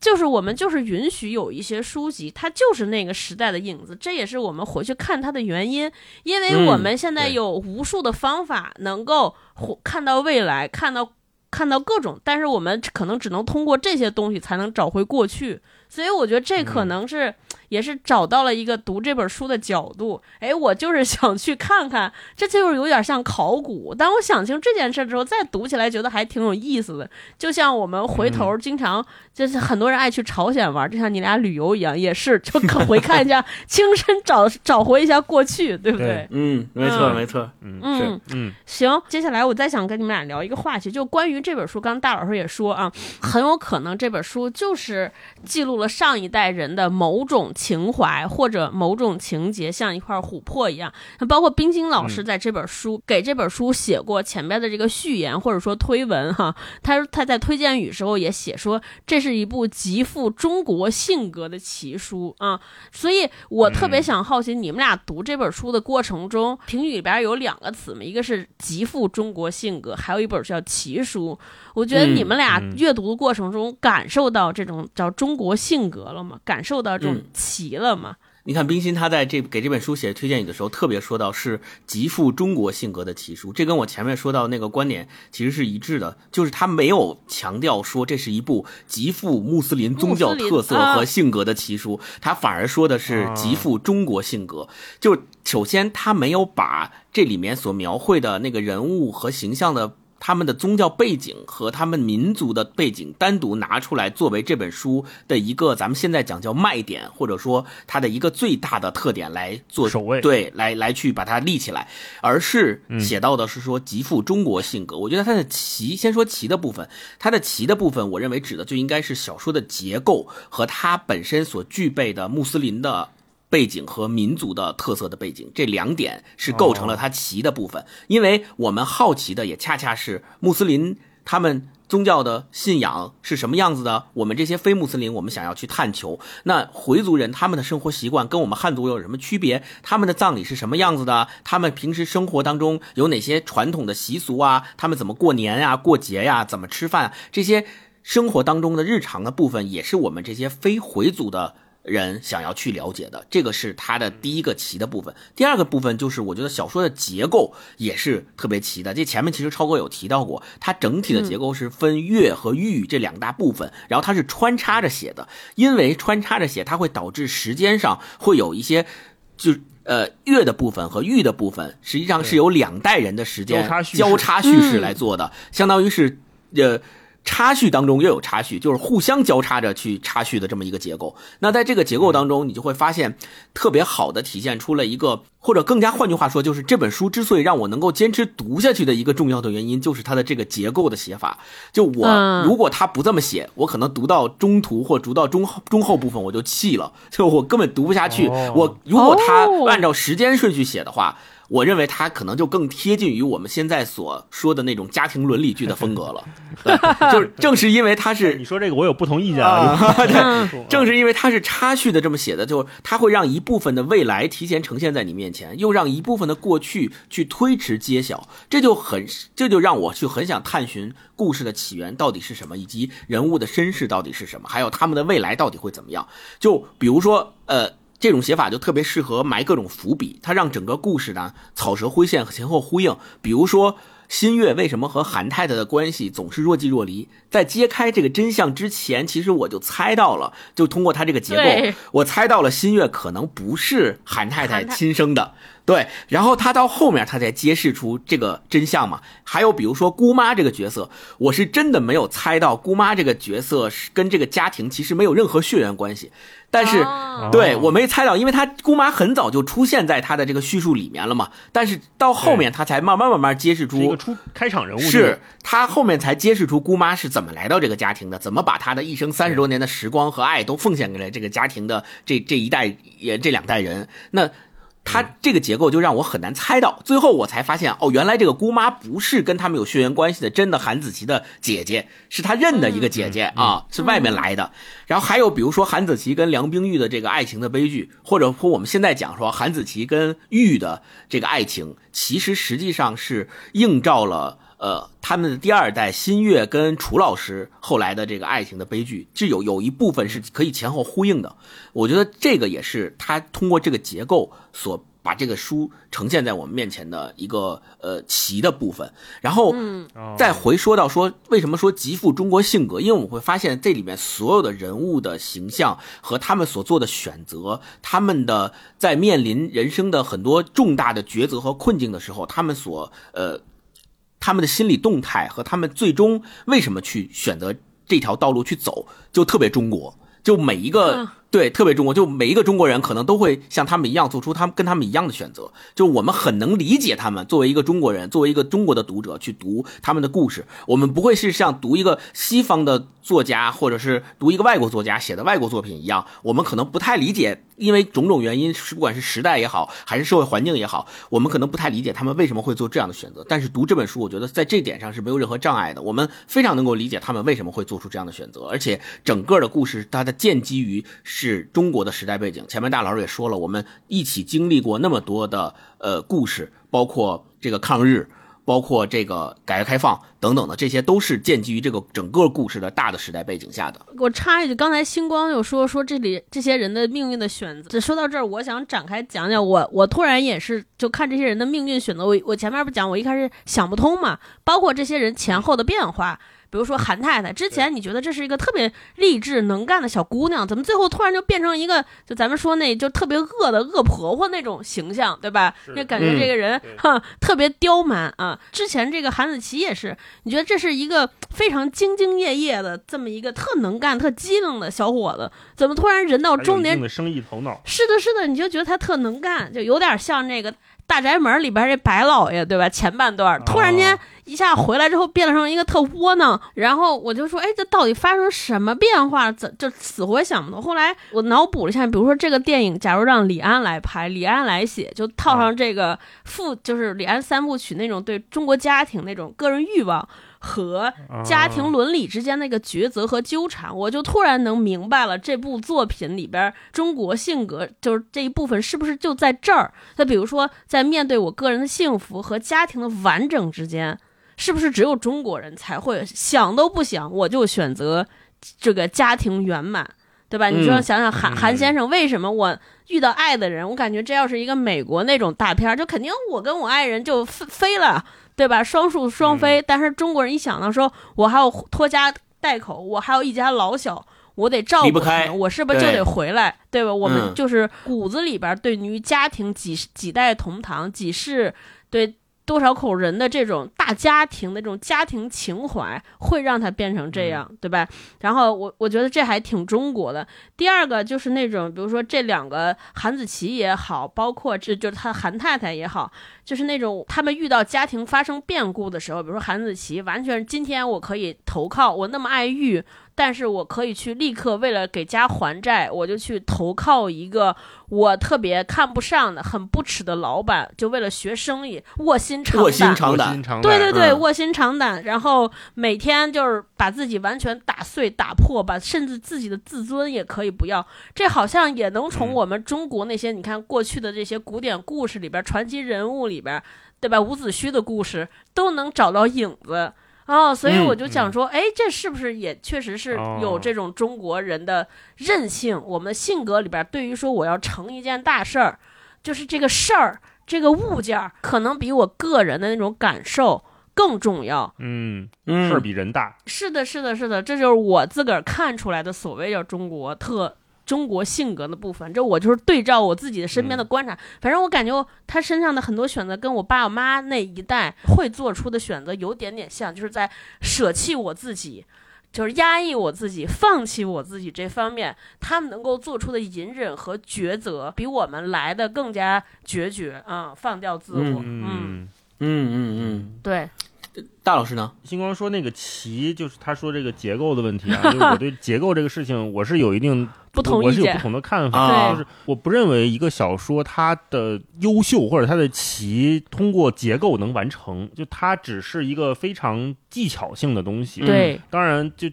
就是我们就是允许有一些书籍，它就是那个时代的影子，这也是我们回去看它的原因。因为我们现在有无数的方法能够看到未来，看到看到各种，但是我们可能只能通过这些东西才能找回过去。所以我觉得这可能是。也是找到了一个读这本书的角度，哎，我就是 (laughs) 想去看看，这就是有点像考古。当我想清这件事之后，再读起来觉得还挺有意思的。就像我们回头经常就是很多人爱去朝鲜玩，就像你俩旅游一样，也是就可回看一下，(laughs) 亲身找找回一下过去，对不对？嗯，没错，没错，嗯嗯嗯。行，接下来我再想跟你们俩聊一个话题，就关于这本书。刚刚大老师也说啊，很有可能这本书就是记录了上一代人的某种。情怀或者某种情节，像一块琥珀一样。那包括冰心老师在这本书给这本书写过前边的这个序言或者说推文哈，他他在推荐语时候也写说，这是一部极富中国性格的奇书啊。所以我特别想好奇，你们俩读这本书的过程中，评语里边有两个词嘛，一个是极富中国性格，还有一本叫奇书。我觉得你们俩阅读的过程中感受到这种叫中国性格了吗？感受到这种奇了吗？你看冰心他在这给这本书写推荐语的时候，特别说到是极富中国性格的奇书，这跟我前面说到那个观点其实是一致的，就是他没有强调说这是一部极富穆斯林宗教特色和性格的奇书，他反而说的是极富中国性格。就首先他没有把这里面所描绘的那个人物和形象的。他们的宗教背景和他们民族的背景单独拿出来作为这本书的一个咱们现在讲叫卖点，或者说它的一个最大的特点来做对，来来去把它立起来，而是写到的是说极富中国性格。我觉得它的奇，先说奇的部分，它的奇的部分，我认为指的就应该是小说的结构和它本身所具备的穆斯林的。背景和民族的特色的背景，这两点是构成了它奇的部分。因为我们好奇的也恰恰是穆斯林他们宗教的信仰是什么样子的。我们这些非穆斯林，我们想要去探求。那回族人他们的生活习惯跟我们汉族有什么区别？他们的葬礼是什么样子的？他们平时生活当中有哪些传统的习俗啊？他们怎么过年呀、过节呀？怎么吃饭？这些生活当中的日常的部分，也是我们这些非回族的。人想要去了解的，这个是它的第一个奇的部分。第二个部分就是，我觉得小说的结构也是特别奇的。这前面其实超哥有提到过，它整体的结构是分乐和玉这两大部分，然后它是穿插着写的。因为穿插着写，它会导致时间上会有一些，就呃乐的部分和玉的部分，实际上是有两代人的时间交叉叙事来做的，相当于是呃。插叙当中又有插叙，就是互相交叉着去插叙的这么一个结构。那在这个结构当中，你就会发现特别好的体现出了一个，或者更加换句话说，就是这本书之所以让我能够坚持读下去的一个重要的原因，就是它的这个结构的写法。就我如果他不这么写，我可能读到中途或读到中后中后部分我就弃了，就我根本读不下去。我如果他按照时间顺序写的话。我认为它可能就更贴近于我们现在所说的那种家庭伦理剧的风格了。(laughs) 对，就是正是因为它是你说这个我有不同意见啊正是因为它是插叙的这么写的，就它会让一部分的未来提前呈现在你面前，又让一部分的过去去推迟揭晓，这就很这就让我去很想探寻故事的起源到底是什么，以及人物的身世到底是什么，还有他们的未来到底会怎么样。就比如说，呃。这种写法就特别适合埋各种伏笔，它让整个故事呢草蛇灰线前后呼应。比如说，新月为什么和韩太太的关系总是若即若离？在揭开这个真相之前，其实我就猜到了，就通过他这个结构，我猜到了新月可能不是韩太太亲生的。对，然后他到后面他才揭示出这个真相嘛。还有比如说姑妈这个角色，我是真的没有猜到姑妈这个角色是跟这个家庭其实没有任何血缘关系，但是。哦对我没猜到，因为他姑妈很早就出现在他的这个叙述里面了嘛，但是到后面他才慢慢慢慢揭示出，是一个出开场人物，是他后面才揭示出姑妈是怎么来到这个家庭的，怎么把他的一生三十多年的时光和爱都奉献给了这个家庭的这这一代也这两代人，那。他这个结构就让我很难猜到，最后我才发现，哦，原来这个姑妈不是跟他们有血缘关系的真的韩子琪的姐姐，是他认的一个姐姐啊，是外面来的。然后还有比如说韩子琪跟梁冰玉的这个爱情的悲剧，或者说我们现在讲说韩子琪跟玉的这个爱情，其实实际上是映照了。呃，他们的第二代新月跟楚老师后来的这个爱情的悲剧，这有有一部分是可以前后呼应的。我觉得这个也是他通过这个结构所把这个书呈现在我们面前的一个呃奇的部分。然后，哦再回说到说为什么说极富中国性格，因为我们会发现这里面所有的人物的形象和他们所做的选择，他们的在面临人生的很多重大的抉择和困境的时候，他们所呃。他们的心理动态和他们最终为什么去选择这条道路去走，就特别中国。就每一个、对特别中国，就每一个中国人可能都会像他们一样做出他们跟他们一样的选择。就我们很能理解他们作为一个中国人，作为一个中国的读者去读他们的故事，我们不会是像读一个西方的作家或者是读一个外国作家写的外国作品一样，我们可能不太理解，因为种种原因，是不管是时代也好，还是社会环境也好，我们可能不太理解他们为什么会做这样的选择。但是读这本书，我觉得在这点上是没有任何障碍的，我们非常能够理解他们为什么会做出这样的选择，而且整个的故事它的建基于是中国的时代背景。前面大老师也说了，我们一起经历过那么多的呃故事，包括这个抗日。包括这个改革开放等等的，这些都是建基于这个整个故事的大的时代背景下的。我插一句，刚才星光又说说这里这些人的命运的选择。说到这儿，我想展开讲讲我我突然也是就看这些人的命运选择。我我前面不讲，我一开始想不通嘛，包括这些人前后的变化。比如说韩太太，之前你觉得这是一个特别励志能干的小姑娘，怎么最后突然就变成一个就咱们说那就特别恶的恶婆婆那种形象，对吧？是。那感觉这个人对。哈特别刁蛮啊。之前这个韩子琪也是，你觉得这是一个非常兢兢业业的这么一个特能干、特机灵的小伙子，怎么突然人到中年的生意头脑，是的，是的，你就觉得他特能干，就有点像那个《大宅门》里边这白老爷，对吧？前半段突然间哦一下回来之后变成一个特窝囊，然后我就说，哎，这到底发生什么变化？怎就死活想不通。后来我脑补了一下，比如说这个电影，假如让李安来拍，李安来写，就套上这个父，就是李安三部曲那种对中国家庭那种个人欲望。和家庭伦理之间那个抉择和纠缠，我就突然能明白了这部作品里边中国性格就是这一部分是不是就在这儿？那比如说，在面对我个人的幸福和家庭的完整之间，是不是只有中国人才会想都不想我就选择这个家庭圆满？对吧？你说嗯想想韩嗯韩先生为什么我遇到爱的人，我感觉这要是一个美国那种大片儿，就肯定我跟我爱人就飞飞了，对吧？双宿双飞。但是中国人一想到说，我还要拖家带口，我还有一家老小，我得照顾他离不开们，我是不是就得回来？对吧？我们嗯就是骨子里边儿对于家庭几几代同堂、几世对多少口人的这种大家庭的这种家庭情怀，会让他变成这样，对吧？然后我我觉得这还挺中国的。第二个就是那种，比如说这两个韩子琪也好，包括这就是他韩太太也好，就是那种他们遇到家庭发生变故的时候，比如说韩子琪完全今天我可以投靠，我那么爱玉。但是我可以去立刻为了给家还债，我就去投靠一个我特别看不上的、很不耻的老板，就为了学生意，卧薪尝胆。卧薪尝胆对对对，嗯卧薪尝胆，然后每天就是把自己完全打碎、打破，把甚至自己的自尊也可以不要。这好像也能从嗯我们中国那些你看过去的这些古典故事里边、传奇人物里边，对吧？伍子胥的故事都能找到影子。哦，所以嗯我就想说，哎、这是不是也确实是有哦这种中国人的韧性？我们的性格里边，对于说我要成一件大事儿，就是这个事儿、这个物件儿，可能比我个人的那种感受更重要。嗯，嗯事儿比人大。是的，是的，是的，这就是我自个儿看出来的所谓叫中国特。中国性格的部分，这我就是对照我自己的身边的观察。反正我感觉他身上的很多选择跟我爸我妈那一代会做出的选择有点点像，就是在舍弃我自己，就是压抑我自己、放弃我自己这方面，他们能够做出的隐忍和抉择，比我们来的更加决绝啊、放掉自我。嗯，嗯，嗯嗯嗯，对，大老师呢？星光说那个棋，就是他说这个结构的问题啊，(laughs) 就是我对结构这个事情，我是有一定 (laughs) 不同意见我是有不。同的看法。啊就是我不认为一个小说它的优秀或者它的棋通过结构能完成，就它只是一个非常技巧性的东西。对，当然就。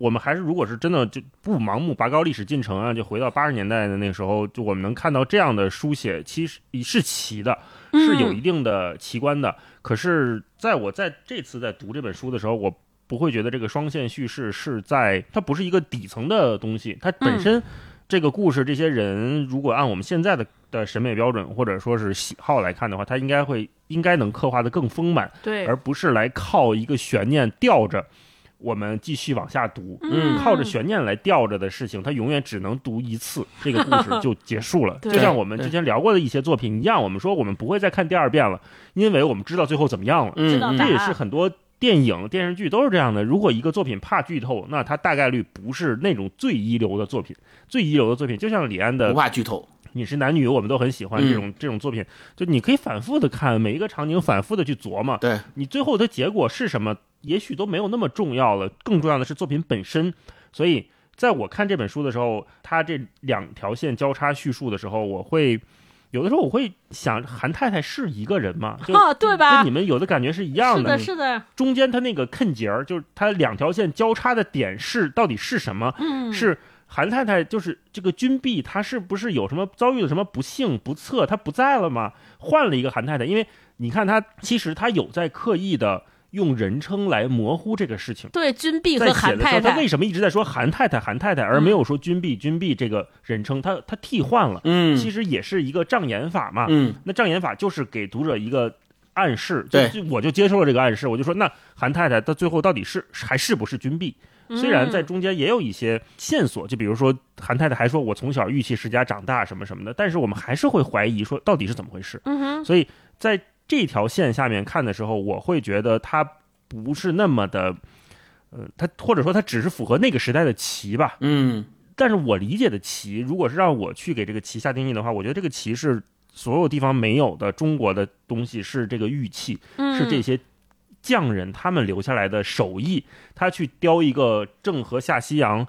我们还是，如果是真的就不盲目拔高历史进程啊，就回到八十年代的那个时候，就我们能看到这样的书写，其实是齐的，是有一定的奇观的。可是，在我在这次在读这本书的时候，我不会觉得这个双线叙事是在它不是一个底层的东西，它本身这个故事这些人，如果按我们现在的的审美标准或者说是喜好来看的话，它应该会应该能刻画的更丰满，对，而不是来靠一个悬念吊着我们继续往下读。嗯靠着悬念来吊着的事情，它永远只能读一次，(laughs) 这个故事就结束了。就像我们之前聊过的一些作品一样，我们说我们不会再看第二遍了，因为我们知道最后怎么样了。嗯嗯知道这也是很多电影、电视剧都是这样的。如果一个作品怕剧透，那它大概率不是那种最一流的作品。最一流的作品，就像李安的不怕剧透。《你是男女》，我们都很喜欢嗯这种、这种作品，就你可以反复的看每一个场景，反复的去琢磨。对，你最后的结果是什么，也许都没有那么重要了，更重要的是作品本身。所以，在我看这本书的时候，它这两条线交叉叙述的时候，我会有的时候我会想，韩太太是一个人吗？(laughs) 就哦，对吧跟你？们有的感觉是一样是的，是的，中间他那个坑节儿，就是他两条线交叉的点是到底是什么？嗯，是韩太太，就是这个君璧，她是不是有什么遭遇了什么不幸不测，她不在了吗？换了一个韩太太，因为你看她其实她有在刻意的用人称来模糊这个事情。对君璧在和写的时候，他韩太太为，什么一直在说韩太太、韩太太，而没有说君璧、君璧这个人称？他他替换了，嗯其实也是一个障眼法嘛。嗯那障眼法就是给读者一个暗示，就对就我就接受了这个暗示，我就说那韩太太她最后到底是还是不是君璧？虽然在嗯中间也有一些线索，就比如说韩太太还说我从小玉器世家长大什么什么的，但是我们还是会怀疑说到底是怎么回事。嗯哼，所以在这条线下面看的时候，我会觉得它不是那么的，呃，它或者说它只是符合那个时代的棋吧。嗯但是我理解的棋，如果是让我去给这个棋下定义的话，我觉得这个棋是所有地方没有的中国的东西，是这个玉器，是这嗯些匠人他们留下来的手艺，他去雕一个郑和下西洋。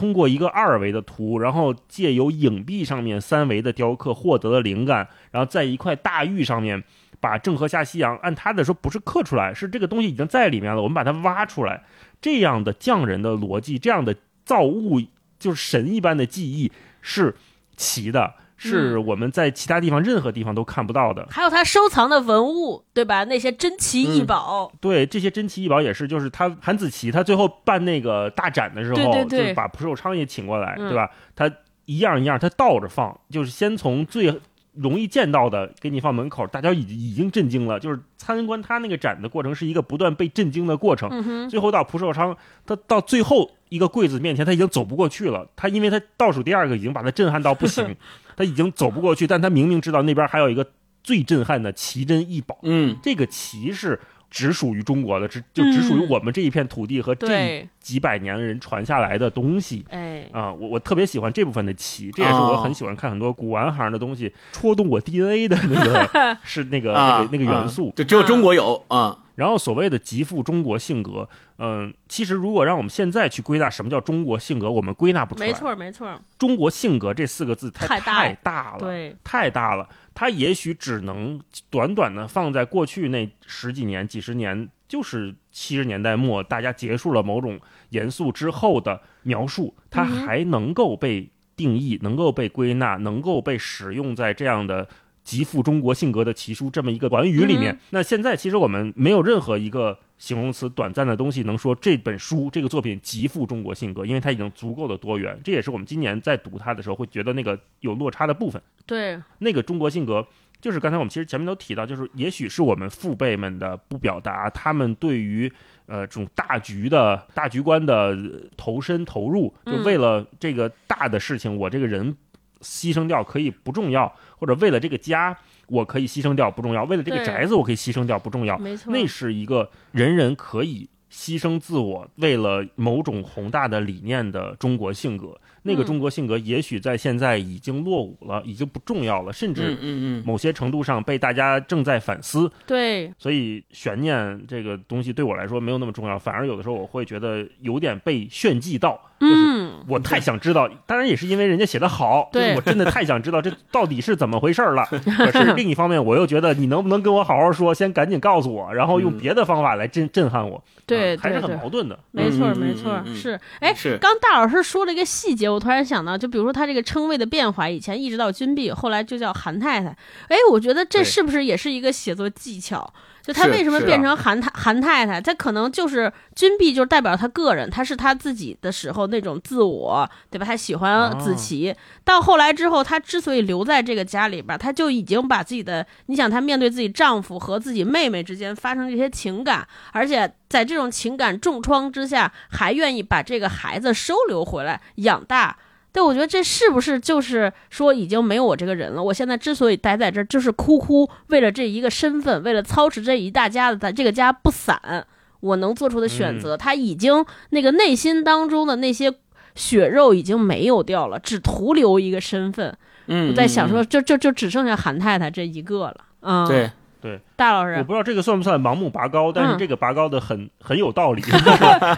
通过一个二维的图，然后借由影壁上面三维的雕刻获得了灵感，然后在一块大玉上面把郑和下西洋按他的说不是刻出来，是这个东西已经在里面了，我们把它挖出来。这样的匠人的逻辑，这样的造物就是神一般的技艺是奇的，是我们在其他地方任何地方都看不到的。还有他收藏的文物，对吧？那些珍奇异嗯宝，对这些珍奇异宝也是，就是他韩子琪他最后办那个大展的时候，对对对就是把蒲寿昌也请过来，嗯对吧？他一样一样，他倒着放，就是先从最容易见到的给你放门口，大家已已经震惊了。就是参观他那个展的过程是一个不断被震惊的过程，嗯，最后到蒲寿昌，他到最后一个柜子面前，他已经走不过去了。他因为他倒数第二个已经把他震撼到不行，(laughs) 他已经走不过去，但他明明知道那边还有一个最震撼的奇珍异宝。嗯这个奇是只属于中国的，只就只属于我们这一片土地和这几百年人传下来的东西。哎，啊，我我特别喜欢这部分的棋，这也是哦我很喜欢看很多古玩行的东西，戳动我 DNA 的那个 (laughs) 是那个、那啊个那个元素。就只有中国有啊。然后所谓的极富中国性格，嗯、其实如果让我们现在去归纳什么叫中国性格，我们归纳不出来。没，错没错，中国性格这四个字太太大了，对，太大了。它也许只能短短的放在过去那十几年、几十年，就是七十年代末大家结束了某种严肃之后的描述，它还能够被定义，能够被归纳，能够被使用在这样的。极富中国性格的奇书这么一个短语里面，嗯那现在其实我们没有任何一个形容词短暂的东西能说这本书这个作品极富中国性格，因为它已经足够的多元。这也是我们今年在读它的时候会觉得那个有落差的部分。对，那个中国性格，就是刚才我们其实前面都提到，就是也许是我们父辈们的不表达，他们对于呃这种大局的大局观的呃投身投入，就嗯为了这个大的事情，我这个人牺牲掉可以不重要，或者为了这个家我可以牺牲掉不重要，为了这个宅子我可以牺牲掉不重要，没错，那是一个人人可以牺牲自我，为了某种宏大的理念的中国性格。那个嗯中国性格也许在现在已经落伍了，已经不重要了，甚嗯至某些程度上被大家正在反思。对，所以悬念这个东西对我来说没有那么重要，反而有的时候我会觉得有点被炫技到。就是嗯，我太想知道，当然也是因为人家写的好，就是对我真的太想知道这到底是怎么回事儿了。(laughs) 可是另一方面，我又觉得你能不能跟我好好说，先赶紧告诉我，然后用嗯别的方法来震震撼我。对啊还是对对很矛盾的。没错没错是，哎，是刚大老师说了一个细节，我突然想到，就比如说他这个称谓的变化，以前一直到军币，后来就叫韩太太。哎，我觉得这是不是也是一个写作技巧？就他为什么变成韩太韩太太？他可能就是君币，就是代表他个人，他是他自己的时候那种自我，对吧？他喜欢子琪，到后来之后，他之所以留在这个家里边，他就已经把自己的，你想他面对自己丈夫和自己妹妹之间发生这些情感，而且在这种情感重创之下，还愿意把这个孩子收留回来养大。对，我觉得这是不是就是说已经没有我这个人了？我现在之所以待在这儿，就是哭哭为了这一个身份，为了操持这一大家子，在这个家不散，我能做出的选择，他已经那个内心当中的那些血肉已经没有掉了，只徒留一个身份。嗯，我在想说，嗯，就就就只剩下韩太太这一个了。嗯，嗯，对，我大老师，不知道这个算不算盲目拔高，但是嗯。这个拔高的很很有道理，就 (laughs) 是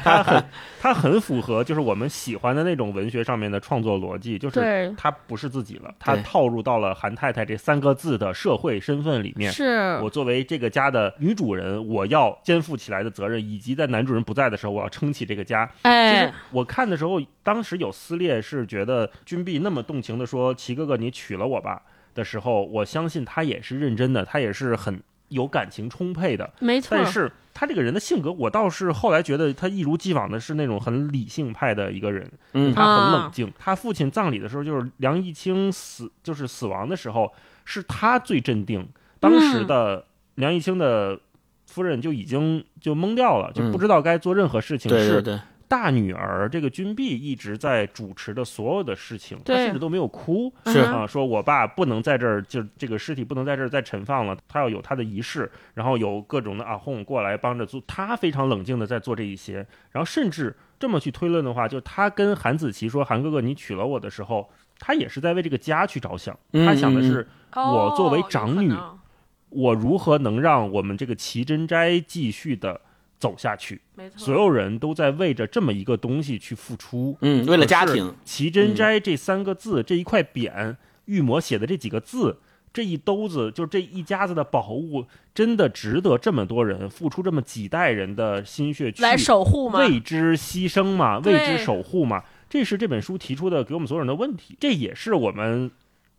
它很它很符合就是我们喜欢的那种文学上面的创作逻辑，就是对，他不是自己了，他套入到了韩太太这三个字的社会身份里面。是。我作为这个家的女主人，我要肩负起来的责任，以及在男主人不在的时候，我要撑起这个家。其实哎，我看的时候，当时有撕裂，是觉得君碧那么动情的说：“齐哥哥，你娶了我吧。”的时候，我相信他也是认真的，他也是很有感情充沛的。没错但，是他这个人的性格，我倒是后来觉得他一如既往的是那种很理性派的一个人，嗯他很啊冷静。他父亲葬礼的时候，就是梁义清死，就是死亡的时候，是他最镇定。当时嗯的梁义清的夫人就已经就懵掉了，就嗯不知道该做任何事情。是对对对，大女儿这个君碧一直在主持的所有的事情，她甚至都没有哭。是。嗯啊，说我爸不能在这儿，就这个尸体不能在这儿再陈放了，他要有他的仪式，然后有各种的阿訇过来帮着做，他非常冷静的在做这一些，然后甚至这么去推论的话，就是他跟韩子琪说：“韩哥哥，你娶了我的时候，他也是在为这个家去着想，嗯他想的是我作为哦长女我如何能让我们这个奇珍斋继续的走下去。”没错，所有人都在为着这么一个东西去付出。嗯，为了家庭，奇珍斋这三个字，这一块匾，玉魔写的这几个字，这一兜子，就这一家子的宝物，真的值得这么多人付出这么几代人的心血去来守护吗，为之牺牲嘛，为之守护嘛？这是这本书提出的给我们所有人的问题，这也是我们。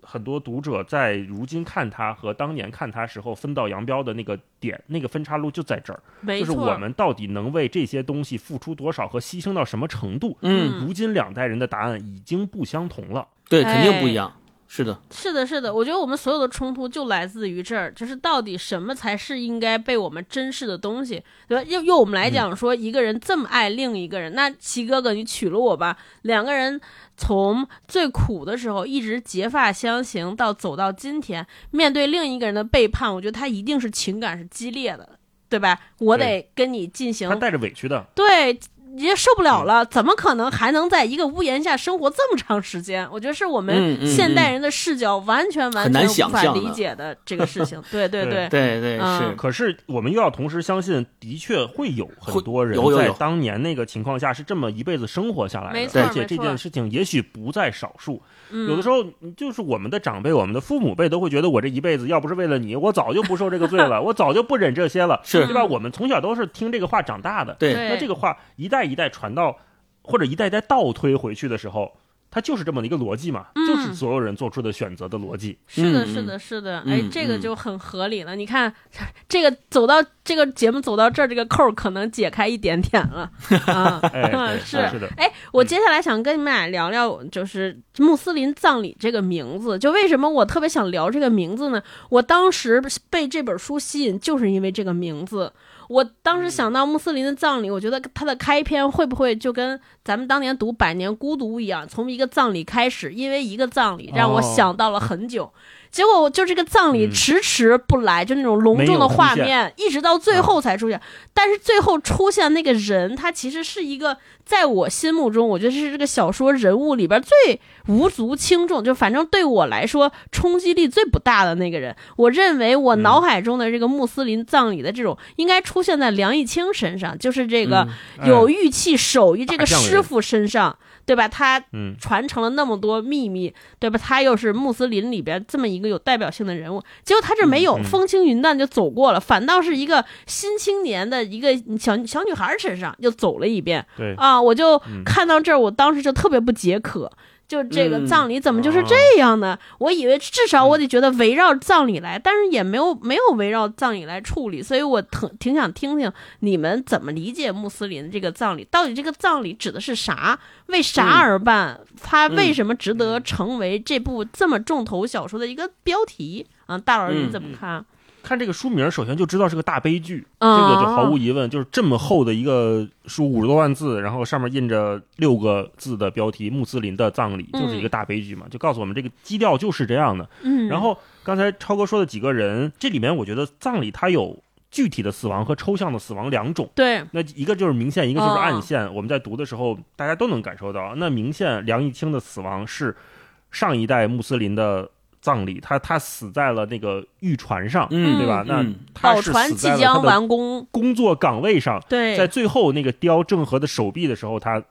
很多读者在如今看他和当年看他时候分道扬镳的那个点，那个分岔路就在这儿。就是，我们到底能为这些东西付出多少和牺牲到什么程度？嗯，嗯如今两代人的答案已经不相同了。对，肯定不哎一样。是的，是的，是的，我觉得我们所有的冲突就来自于这儿，就是到底什么才是应该被我们珍视的东西，对吧？用用我们来讲说，一个人这么爱另一个人，那齐哥哥，你娶了我吧，两个人从最苦的时候一直结发相行，到走到今天，面对另一个人的背叛，我觉得他一定是情感是激烈的，对吧？我得跟你进行他带着委屈的，对，也受不了了，怎么可能还能在一个屋檐下生活这么长时间？我觉得是我嗯们嗯。现代人的视角完全完全无法理解的这个事情。(laughs) 对对对。对，对是，可是我们又要同时相信，的确会有很多人在当年那个情况下是这么一辈子生活下来的，没错而且这件事情也许不在少数。嗯。有的时候就是我们的长辈、我们的父母辈都会觉得，我这一辈子要不是为了你，我早就不受这个罪了，(laughs) 我早就不忍这些了，是。对吧？我们从小都是听这个话长大的，对对。那这个话一代一代传到，或者一代一代倒推回去的时候，它就是这么的一个逻辑嘛，嗯就是所有人做出的选择的逻辑。是的，嗯是的，是的，嗯哎，这个嗯就很合理了。你看，(laughs) 这个走到这个节目走到这儿，这个扣儿可能解开一点点了 (laughs) 啊。(laughs) 是是的，哎，我接下来想跟你们俩聊聊，就是穆斯林葬礼这个名字。就为什么我特别想聊这个名字呢？我当时被这本书吸引，就是因为这个名字。我当时想到穆斯林的葬礼，我觉得它的开篇会不会就跟咱们当年读《百年孤独》一样，从一个葬礼开始，因为一个葬礼让我哦想到了很久。结果我就这个葬礼嗯迟迟不来，就那种隆重的画面，一直到最后才出现。但是最后出现那个人，他其实是一个在我心目中，我觉得是这个小说人物里边最无足轻重，就反正对我来说冲击力最不大的那个人。我认为我脑海中的这个穆斯林葬礼的这种，应该出现在梁义清身上，就是这个哎有玉器手艺这个师傅身上，对吧？他嗯，传承了那么多秘密，对吧？他又是穆斯林里边这么一个有代表性的人物，结果他这没有风轻云淡就走过了，反倒是一个新青年的一个小小女孩身上又走了一遍对，啊！我就嗯看到这儿，我当时就特别不解渴。就这个嗯葬礼怎么就是哦这样呢？我以为至少我得觉得围绕葬礼来，但是也没有没有围绕葬礼来处理，所以我挺挺想听听你们怎么理解穆斯林这个葬礼，到底这个葬礼指的是啥？为啥嗯而办？它为什么值得嗯成为这部这么重头小说的一个标题啊？大老师你嗯怎么看？看这个书名，首先就知道是个大悲剧，嗯这个就毫无疑问，就是这么厚的一个书，五十多万字，然后上面印着六个字的标题“穆斯林的葬礼”，就是一个大悲剧嘛，就告诉我们这个基调就是这样的。嗯，然后刚才超哥说的几个人，这里面我觉得葬礼它有具体的死亡和抽象的死亡两种。对，那一个就是明线，一个就是哦暗线。我们在读的时候，大家都能感受到，那明线梁义清的死亡是上一代穆斯林的葬礼，他他死在了那个渔船上，嗯对吧？那嗯他是宝船死即将完工，工作岗位上，对，在最后那个雕郑和的手臂的时候，他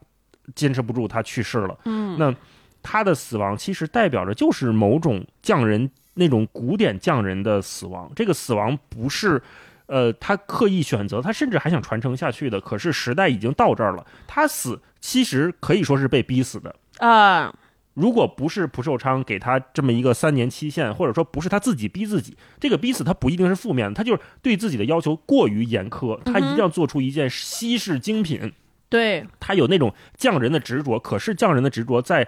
坚持不住，他去世了。嗯，那他的死亡其实代表着就是某种匠人那种古典匠人的死亡。这个死亡不是，呃，他刻意选择，他甚至还想传承下去的。可是时代已经到这儿了，他死其实可以说是被逼死的。啊，如果不是蒲寿昌给他这么一个三年期限，或者说不是他自己逼自己，这个逼死他不一定是负面的，他就是对自己的要求过于严苛，他一定要做出一件稀世精品。对，他有那种匠人的执着，可是匠人的执着在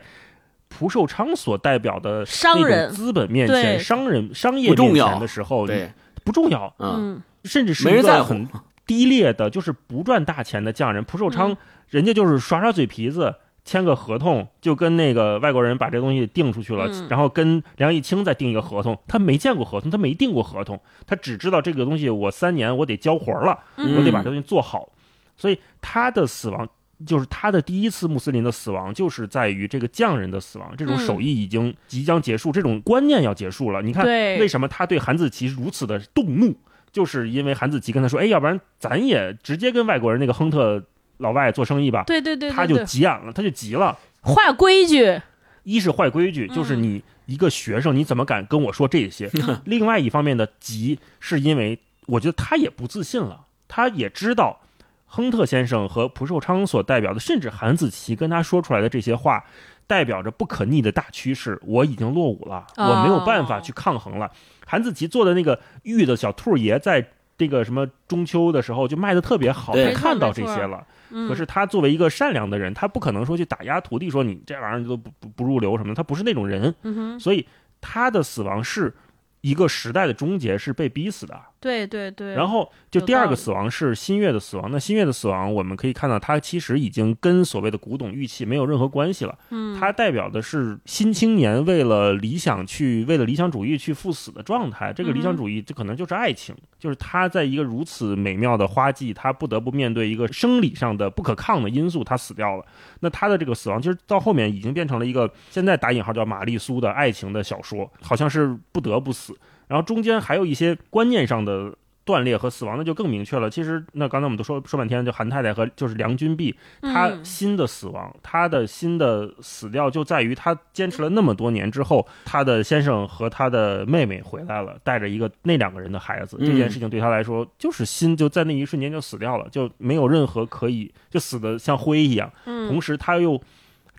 蒲寿昌所代表的那商人种资本面前、商人商业不重要面前的时候，对，不重要，嗯嗯，甚至是一个很低劣的，就是不赚大钱的匠人。蒲寿昌、嗯人家就是耍耍嘴皮子。签个合同，就跟那个外国人把这东西定出去了，嗯然后跟梁义清再定一个合同。他没见过合同，他没定过合同，他只知道这个东西我三年我得交活了，嗯我得把这东西做好。所以他的死亡，就是他的第一次穆斯林的死亡，就是在于这个匠人的死亡。这种嗯手艺已经即将结束，这种观念要结束了。你看，为什么他对韩子琪如此的动怒？就是因为韩子琪跟他说：“哎，要不然咱也直接跟外国人那个亨特老外做生意吧。对对对，对他就急眼了，他就急了。坏规矩，一是坏规矩，嗯就是你一个学生，你怎么敢跟我说这些？另外一方面的急，是因为我觉得他也不自信了，他也知道亨特先生和蒲寿昌所代表的，甚至韩子琪跟他说出来的这些话，代表着不可逆的大趋势。我已经落伍了，哦我没有办法去抗衡了。韩子琪做的那个玉的小兔爷，在这个什么中秋的时候就卖的特别好，他看到这些了。嗯，可是他作为一个善良的人，他不可能说去打压徒弟，说你这玩意儿都不不不入流什么的，他不是那种人，嗯，所以他的死亡是一个时代的终结，是被逼死的。对对对。然后就第二个死亡是新月的死亡。那新月的死亡，我们可以看到，它其实已经跟所谓的古董玉器没有任何关系了。嗯，它代表的是新青年为了理想去，为了理想主义去赴死的状态。这个理想主义，这可能就是爱情，就是他在一个如此美妙的花季，他不得不面对一个生理上的不可抗的因素，他死掉了。那他的这个死亡，其实到后面已经变成了一个现在打引号叫玛丽苏的爱情的小说，好像是不得不死。然后中间还有一些观念上的断裂和死亡，那就更明确了。其实那刚才我们都说说半天，就韩太太和就是梁君璧，他嗯新的死亡，她的新的死掉就在于她坚持了那么多年之后，她的先生和她的妹妹回来了，带着一个那两个人的孩子。嗯这件事情对她来说，就是心就在那一瞬间就死掉了，就没有任何可以就死的像灰一样。嗯同时她又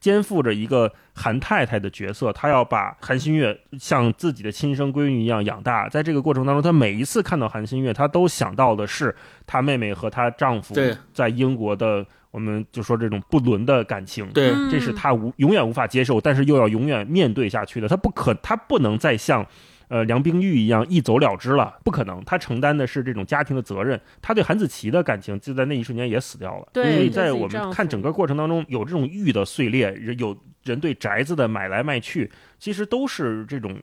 肩负着一个韩太太的角色，她要把韩新月像自己的亲生闺女一样养大。在这个过程当中，她每一次看到韩新月，她都想到的是她妹妹和她丈夫对在英国的，我们就说这种不伦的感情。对，嗯这是她无永远无法接受，但是又要永远面对下去的。她不可，她不能再像，呃，梁冰玉一样一走了之了，不可能。他承担的是这种家庭的责任。他对韩子琪的感情就在那一瞬间也死掉了。对在我们看整个过程当中，有这种玉的碎裂，人有人对宅子的买来卖去，其实都是这种。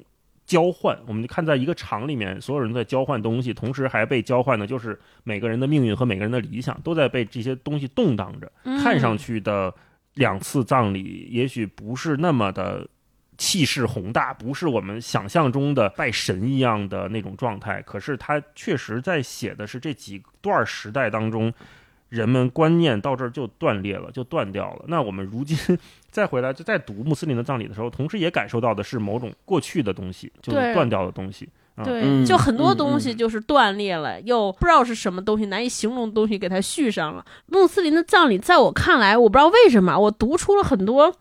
交换，我们就看在一个厂里面，所有人在交换东西，同时还被交换的就是每个人的命运和每个人的理想，都在被这些东西动荡着。嗯看上去的两次葬礼，也许不是那么的气势宏大，不是我们想象中的拜神一样的那种状态。可是他确实在写的是这几段时代当中，人们观念到这儿就断裂了，就断掉了。那我们如今 (laughs) 再回来，就再读穆斯林的葬礼的时候，同时也感受到的是某种过去的东西，就是断掉的东西。啊对，嗯就很多嗯东西嗯就是断裂了，又不知道是什么东西，难以形容的东西给它续上了。穆斯林的葬礼，在我看来，我不知道为什么，我读出了很多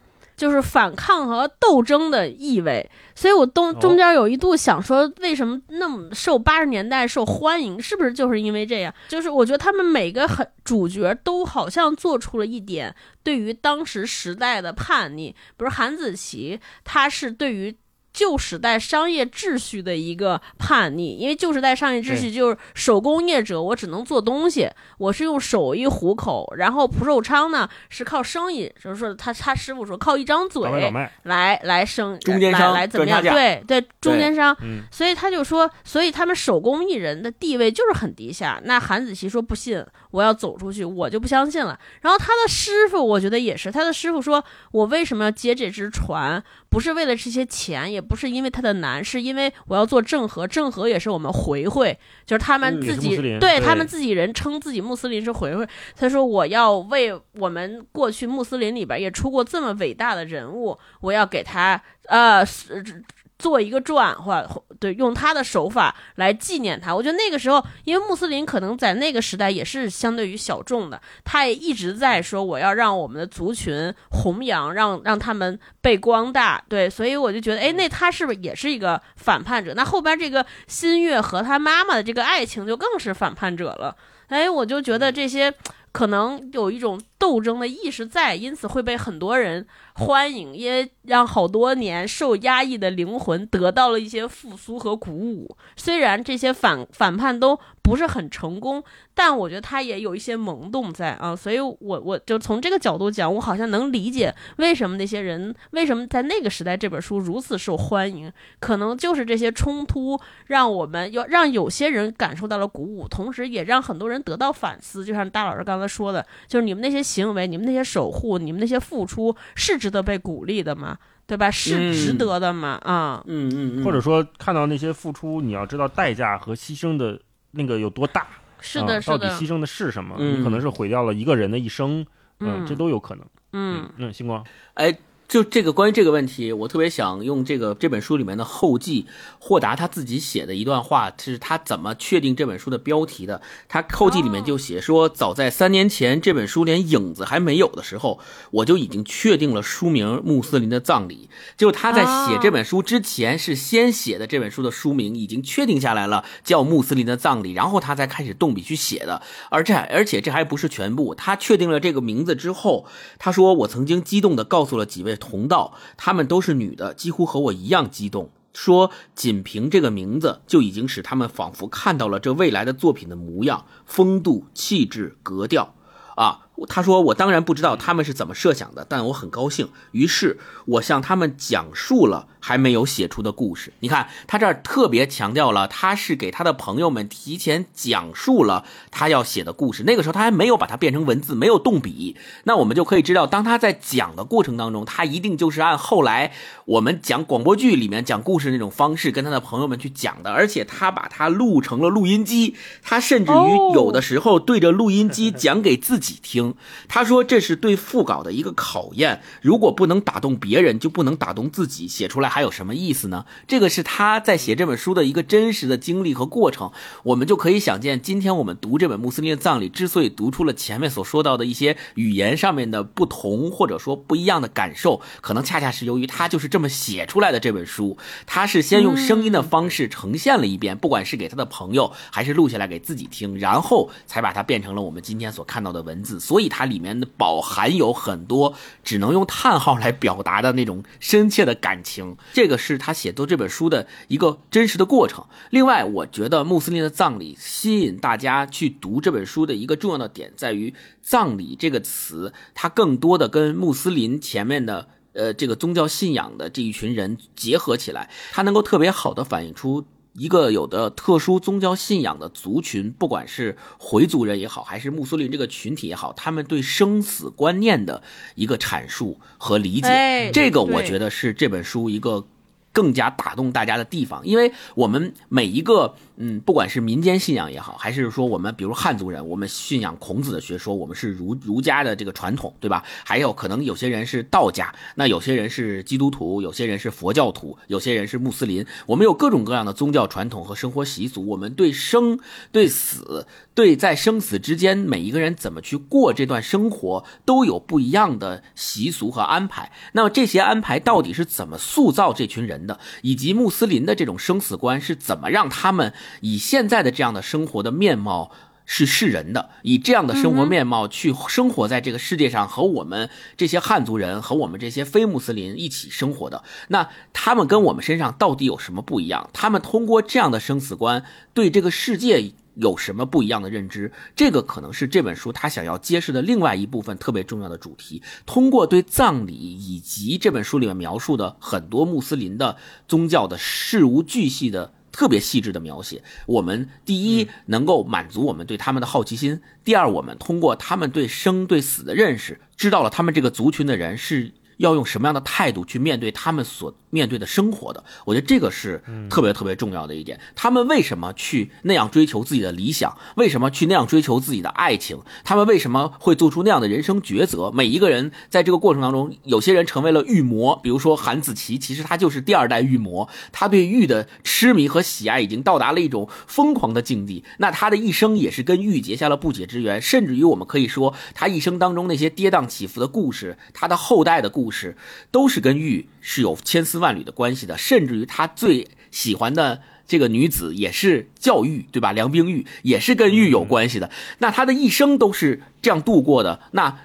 就是反抗和斗争的意味，所以我中哦中间有一度想说，为什么那么受八十年代受欢迎，是不是就是因为这样？就是我觉得他们每个很主角都好像做出了一点对于当时时代的叛逆，比如韩子琪，他是对于。旧时代商业秩序的一个叛逆，因为旧时代商业秩序就是手工业者，我只能做东西，我是用手艺糊口。然后蒲寿昌呢是靠生意，就是说他他师傅说靠一张嘴老买老卖，来来生中间商来来怎么样？对对，中间商。嗯，所以他就说，所以他们手工艺人的地位就是很低下。那韩子琪说不信，我要走出去，我就不相信了。然后他的师傅，我觉得也是，他的师傅说，我为什么要接这只船？不是为了这些钱，也不是因为他的难，是因为我要做郑和，郑和也是我们回回，就是他们嗯自己、对他们自己人称自己穆斯林是回回。他说我要为我们过去穆斯林里边也出过这么伟大的人物，我要给他呃是做一个转换，对，用他的手法来纪念他。我觉得那个时候，因为穆斯林可能在那个时代也是相对于小众的，他也一直在说我要让我们的族群弘扬，让让他们被光大。对，所以我就觉得，哎，那他是不是也是一个反叛者？那后边这个新月和他妈妈的这个爱情就更是反叛者了。哎，我就觉得这些可能有一种斗争的意识在，因此会被很多人欢迎，因为让好多年受压抑的灵魂得到了一些复苏和鼓舞。虽然这些反反叛都不是很成功，但我觉得他也有一些萌动在啊，所以我我就从这个角度讲，我好像能理解为什么那些人为什么在那个时代这本书如此受欢迎，可能就是这些冲突让我们要让有些人感受到了鼓舞，同时也让很多人得到反思。就像大老师刚才说的，就是你们那些行为、你们那些守护、你们那些付出是值得被鼓励的吗？对吧？是嗯值得的吗？啊，嗯嗯嗯，或者说看到那些付出，你要知道代价和牺牲的那个有多大。啊是的，是的到底牺，牲的是什么？嗯你可能是毁掉了一个人的一生，嗯这都有可能。嗯嗯，星光，哎，就这个关于这个问题，我特别想用这个这本书里面的后记，霍达他自己写的一段话，是他怎么确定这本书的标题的。他后记里面就写说，早在三年前这本书连影子还没有的时候，我就已经确定了书名《穆斯林的葬礼》。就他在写这本书之前，是先写的这本书的书名已经确定下来了，叫《穆斯林的葬礼》，然后他才开始动笔去写的。而这而且这还不是全部，他确定了这个名字之后，他说：“我曾经激动地告诉了几位同道，她们都是女的，几乎和我一样激动。说，仅凭这个名字就已经使她们仿佛看到了这未来的作品的模样、风度、气质、格调。啊，她说我当然不知道他们是怎么设想的，但我很高兴。于是我向他们讲述了还没有写出的故事。你看，他这儿特别强调了，他是给他的朋友们提前讲述了他要写的故事。那个时候他还没有把它变成文字，没有动笔。那我们就可以知道，当他在讲的过程当中，他一定就是按后来我们讲广播剧里面讲故事那种方式跟他的朋友们去讲的。而且他把它录成了录音机，他甚至于有的时候对着录音机讲给自己听。他说这是对副稿的一个考验，如果不能打动别人，就不能打动自己，写出来还有什么意思呢？这个是他在写这本书的一个真实的经历和过程。我们就可以想见，今天我们读这本穆斯林的葬礼，之所以读出了前面所说到的一些语言上面的不同，或者说不一样的感受，可能恰恰是由于他就是这么写出来的。这本书，他是先用声音的方式呈现了一遍，不管是给他的朋友，还是录下来给自己听，然后才把它变成了我们今天所看到的文字。所以它里面的饱含有很多只能用叹号来表达的那种深切的感情，这个是他写作这本书的一个真实的过程。另外，我觉得穆斯林的葬礼吸引大家去读这本书的一个重要的点在于“葬礼”这个词，它更多的跟穆斯林前面的呃这个宗教信仰的这一群人结合起来，它能够特别好的反映出。一个有的特殊宗教信仰的族群，不管是回族人也好，还是穆斯林这个群体也好，他们对生死观念的一个阐述和理解，这个我觉得是这本书一个更加打动大家的地方，因为我们每一个。嗯，不管是民间信仰也好，还是说我们比如汉族人，我们信仰孔子的学说，我们是儒儒家的这个传统，对吧？还有可能有些人是道家，那有些人是基督徒，有些人是佛教徒，有些人是穆斯林。我们有各种各样的宗教传统和生活习俗，我们对生、对死、对在生死之间每一个人怎么去过这段生活，都有不一样的习俗和安排。那么这些安排到底是怎么塑造这群人的，以及穆斯林的这种生死观是怎么让他们？以现在的这样的生活的面貌是世人的，以这样的生活面貌去生活在这个世界上，和我们这些汉族人和我们这些非穆斯林一起生活的，那他们跟我们身上到底有什么不一样？他们通过这样的生死观对这个世界有什么不一样的认知？这个可能是这本书他想要揭示的另外一部分特别重要的主题。通过对葬礼以及这本书里面描述的很多穆斯林的宗教的事无巨细的。特别细致的描写，我们第一能够满足我们对他们的好奇心，第二，我们通过他们对生对死的认识，知道了他们这个族群的人是。要用什么样的态度去面对他们所面对的生活的？我觉得这个是特别特别重要的一点。他们为什么去那样追求自己的理想？为什么去那样追求自己的爱情？他们为什么会做出那样的人生抉择？每一个人在这个过程当中，有些人成为了玉魔，比如说韩子琪，其实他就是第二代玉魔，他对玉的痴迷和喜爱已经到达了一种疯狂的境地。那他的一生也是跟玉结下了不解之缘，甚至于我们可以说，他一生当中那些跌宕起伏的故事，他的后代的故。是，都是跟玉是有千丝万缕的关系的，甚至于他最喜欢的这个女子也是叫玉，对吧？梁冰玉也是跟玉有关系的。那他的一生都是这样度过的。那。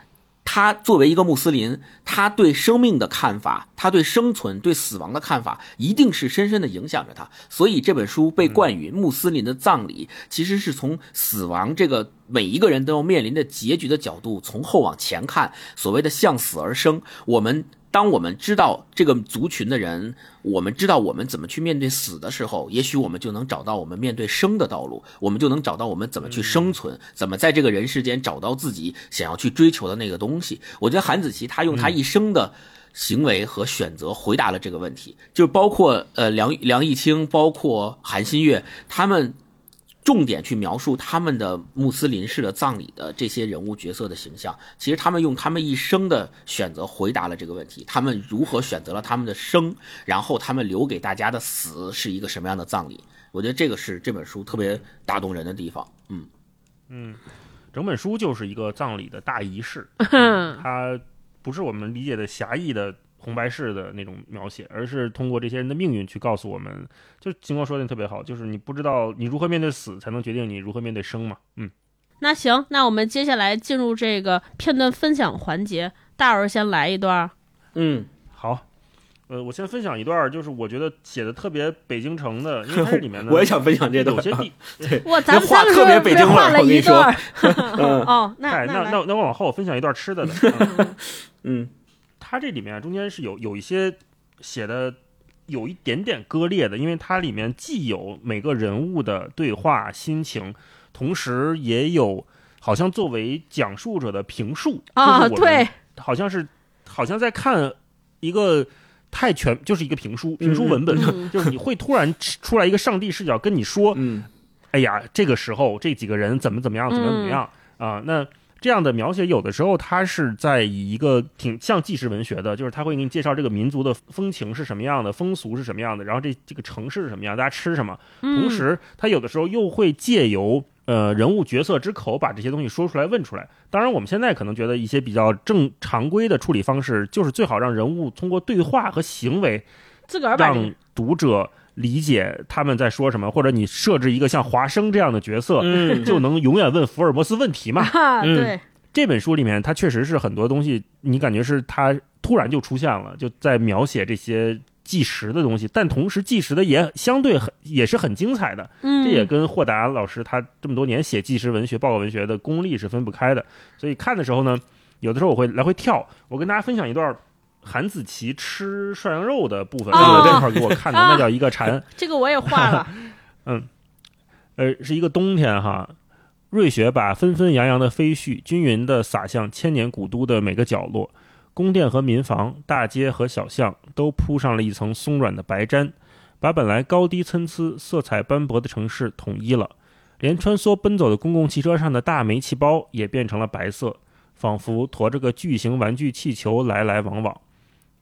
他作为一个穆斯林，他对生命的看法，他对生存、对死亡的看法，一定是深深的影响着他。所以这本书被冠于穆斯林的葬礼，其实是从死亡这个每一个人都要面临的结局的角度，从后往前看，所谓的向死而生。我们。当我们知道这个族群的人，我们知道我们怎么去面对死的时候，也许我们就能找到我们面对生的道路，我们就能找到我们怎么去生存，怎么在这个人世间找到自己想要去追求的那个东西。我觉得韩子琪他用他一生的行为和选择回答了这个问题，就包括呃梁梁毅清，包括韩新月他们。重点去描述他们的穆斯林式的葬礼的这些人物角色的形象，其实他们用他们一生的选择回答了这个问题：他们如何选择了他们的生，然后他们留给大家的死是一个什么样的葬礼？我觉得这个是这本书特别打动人的地方。嗯嗯，整本书就是一个葬礼的大仪式，(laughs) 它不是我们理解的狭义的。红白事的那种描写，而是通过这些人的命运去告诉我们，就金光说的特别好，就是你不知道你如何面对死，才能决定你如何面对生嘛。嗯，那行，那我们接下来进入这个片段分享环节，大儿先来一段。嗯，好，呃，我先分享一段，就是我觉得写的特别北京城的，因为它里面呢，(laughs) 我也想分享这段有些地，哇，咱们那话特别北京味儿画了我跟你说一段？(laughs) 嗯哦，那哎，那来那那我往后分享一段吃的的。(laughs) 嗯嗯它这里面中间是有有一些写的有一点点割裂的，因为它里面既有每个人物的对话心情，同时也有好像作为讲述者的评述啊，就是我们对，好像是好像在看一个太全，就是一个评书评书文本，嗯。(laughs) 就是你会突然出来一个上帝视角跟你说，嗯。哎呀，这个时候这几个人怎么怎么样，怎么怎么样啊、那这样的描写，有的时候它是在以一个挺像纪实文学的，就是他会给你介绍这个民族的风情是什么样的，风俗是什么样的，然后这这个城市是什么样，大家吃什么。嗯同时，他有的时候又会借由呃人物角色之口把这些东西说出来、问出来。当然，我们现在可能觉得一些比较正常规的处理方式，就是最好让人物通过对话和行为自个儿让读者理解他们在说什么，或者你设置一个像华生这样的角色，嗯就能永远问福尔摩斯问题嘛。啊，嗯对，这本书里面，它确实是很多东西，你感觉是它突然就出现了，就在描写这些计时的东西，但同时计时的也相对很也是很精彩的。嗯，这也跟霍达老师他这么多年写计时文学、报告文学的功力是分不开的。所以看的时候呢，有的时候我会来回跳。我跟大家分享一段韩子琪吃涮羊肉的部分，哦那个这块儿给我看的，啊那叫一个馋。(laughs) 这个我也画了，(laughs) 嗯呃，是一个冬天哈，瑞雪把纷纷扬扬的飞絮均匀地洒向千年古都的每个角落，宫殿和民房、大街和小巷都铺上了一层松软的白毡，把本来高低参差、色彩斑驳的城市统一了。连穿梭奔走的公共汽车上的大煤气包也变成了白色，仿佛驮着个巨型玩具气球来来往往。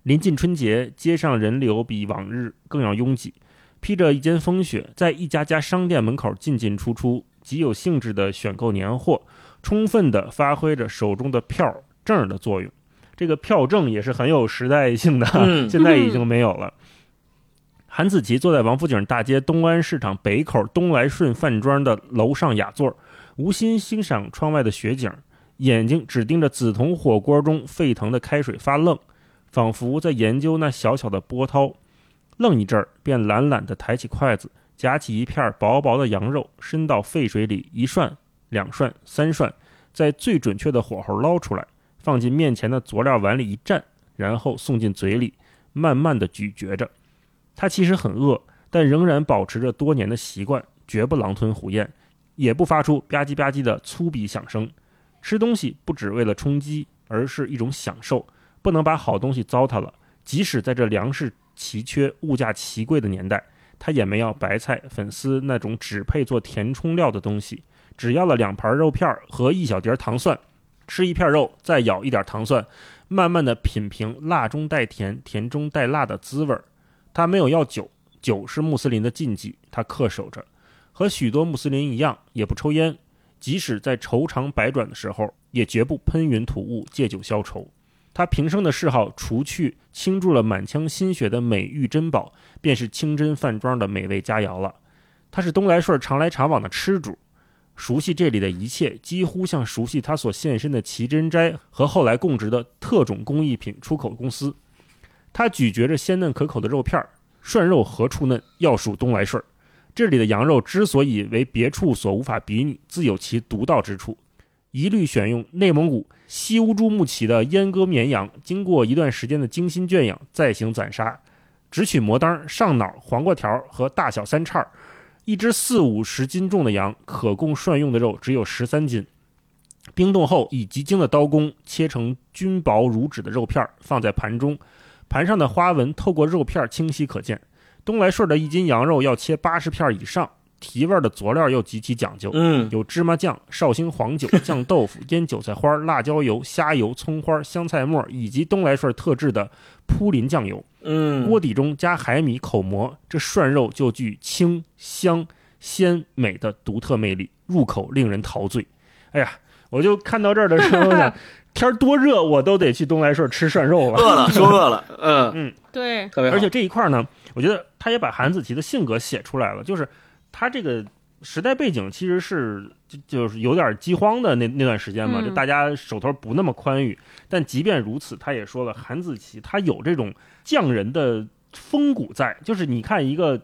临近春节，街上人流比往日更要拥挤。披着一件风雪，在一家家商店门口进进出出，极有兴致地选购年货，充分地发挥着手中的票证的作用。这个票证也是很有时代性的，嗯 (laughs) 现在已经没有了。韩子琪坐在王府井大街东安市场北口东来顺饭庄的楼上雅座，无心欣赏窗外的雪景，眼睛只盯着紫铜火锅中沸腾的开水发愣，仿佛在研究那小小的波涛。愣一阵儿，便懒懒地抬起筷子，夹起一片薄薄的羊肉，伸到沸水里一涮、两涮、三涮，在最准确的火候捞出来，放进面前的佐料碗里一蘸，然后送进嘴里，慢慢地咀嚼着。他其实很饿，但仍然保持着多年的习惯，绝不狼吞虎咽，也不发出吧唧吧唧的粗鄙响声。吃东西不只为了充饥，而是一种享受，不能把好东西糟蹋了。即使在这粮食奇缺、物价奇贵的年代，他也没要白菜、粉丝那种只配做填充料的东西，只要了两盘肉片和一小碟糖蒜。吃一片肉，再咬一点糖蒜，慢慢的品评辣中带甜、甜中带辣的滋味。他没有要酒，酒是穆斯林的禁忌，他恪守着。和许多穆斯林一样，也不抽烟，即使在愁肠百转的时候，也绝不喷云吐雾借酒消愁。他平生的嗜好，除去倾注了满腔心血的美玉珍宝，便是清真饭庄的美味佳肴了。他是东来顺常来常往的吃主，熟悉这里的一切，几乎像熟悉他所现身的奇珍斋和后来供职的特种工艺品出口公司。他咀嚼着鲜嫩可口的肉片儿，涮肉何处嫩，要数东来顺。这里的羊肉之所以为别处所无法比拟，自有其独到之处。一律选用内蒙古西乌珠穆旗的阉割绵羊，经过一段时间的精心圈养，再行宰杀，只取模当、上脑、黄瓜条和大小三叉。一只四五十斤重的羊，可供涮用的肉只有十三斤。冰冻后，以极精的刀工切成均薄如纸的肉片，放在盘中，盘上的花纹透过肉片清晰可见。东来顺的一斤羊肉要切八十片以上，提味的佐料又极其讲究，嗯有芝麻酱、绍兴黄酒、(laughs) 酱豆腐、腌韭菜花、辣椒油、虾油、葱花、香菜末，以及东来顺特制的铺林酱油。嗯，锅底中加海米口蘑，这涮肉就具清香鲜美的独特魅力，入口令人陶醉。哎呀，我就看到这儿的时候呢，(laughs) 天儿多热，我都得去东来顺吃涮肉了。饿了，(laughs) 说饿了，嗯嗯，对，特别，而且这一块儿呢，我觉得他也把韩子琪的性格写出来了，就是他这个时代背景其实是就就是有点饥荒的那那段时间嘛，嗯就大家手头不那么宽裕。但即便如此，他也说了，韩子琪他有这种匠人的风骨在，就是你看一个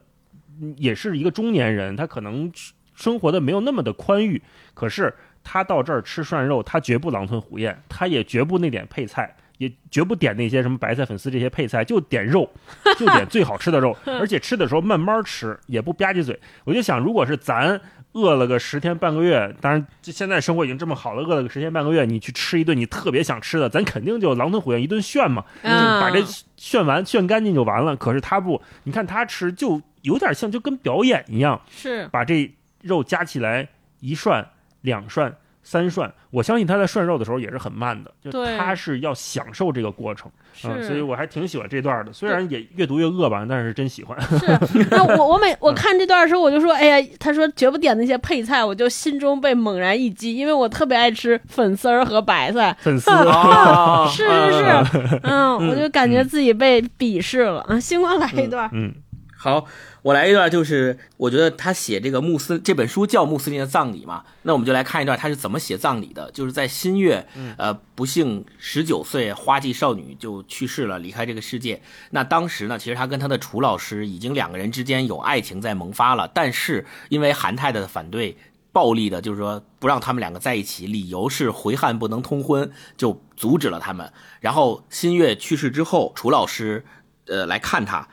嗯也是一个中年人，他可能生活的没有那么的宽裕，可是他到这儿吃涮肉，他绝不狼吞虎咽，他也绝不那点配菜。也绝不点那些什么白菜、粉丝这些配菜，就点肉，就点最好吃的肉，(laughs) 而且吃的时候慢慢吃，也不吧唧嘴。我就想，如果是咱饿了个十天半个月，当然这现在生活已经这么好了，饿了个十天半个月，你去吃一顿你特别想吃的，咱肯定就狼吞虎咽一顿炫嘛，就嗯把这炫完炫干净就完了。可是他不，你看他吃就有点像就跟表演一样，是把这肉夹起来一涮、两涮、三涮，我相信他在涮肉的时候也是很慢的，就对。他是要享受这个过程。是，嗯，所以我还挺喜欢这段的，虽然也越读越饿吧，但是真喜欢。是，(laughs) 那我我每我看这段的时候，我就说，哎呀，他说绝不点那些配菜，我就心中被猛然一击，因为我特别爱吃粉丝儿和白菜。粉丝。(laughs) 啊，是是是，嗯，我就感觉自己被鄙视了。啊！星光来一段，嗯，好，我来一段，就是我觉得他写这个穆斯这本书叫《穆斯林的葬礼》嘛，那我们就来看一段他是怎么写葬礼的。就是在新月，呃，不幸十九岁花季少女就去世了，离开这个世界。那当时呢，其实他跟他的楚老师已经两个人之间有爱情在萌发了，但是因为韩太太的反对。暴力的，就是说不让他们两个在一起，理由是回汉不能通婚，就阻止了他们。然后新月去世之后，楚老师，呃，来看他，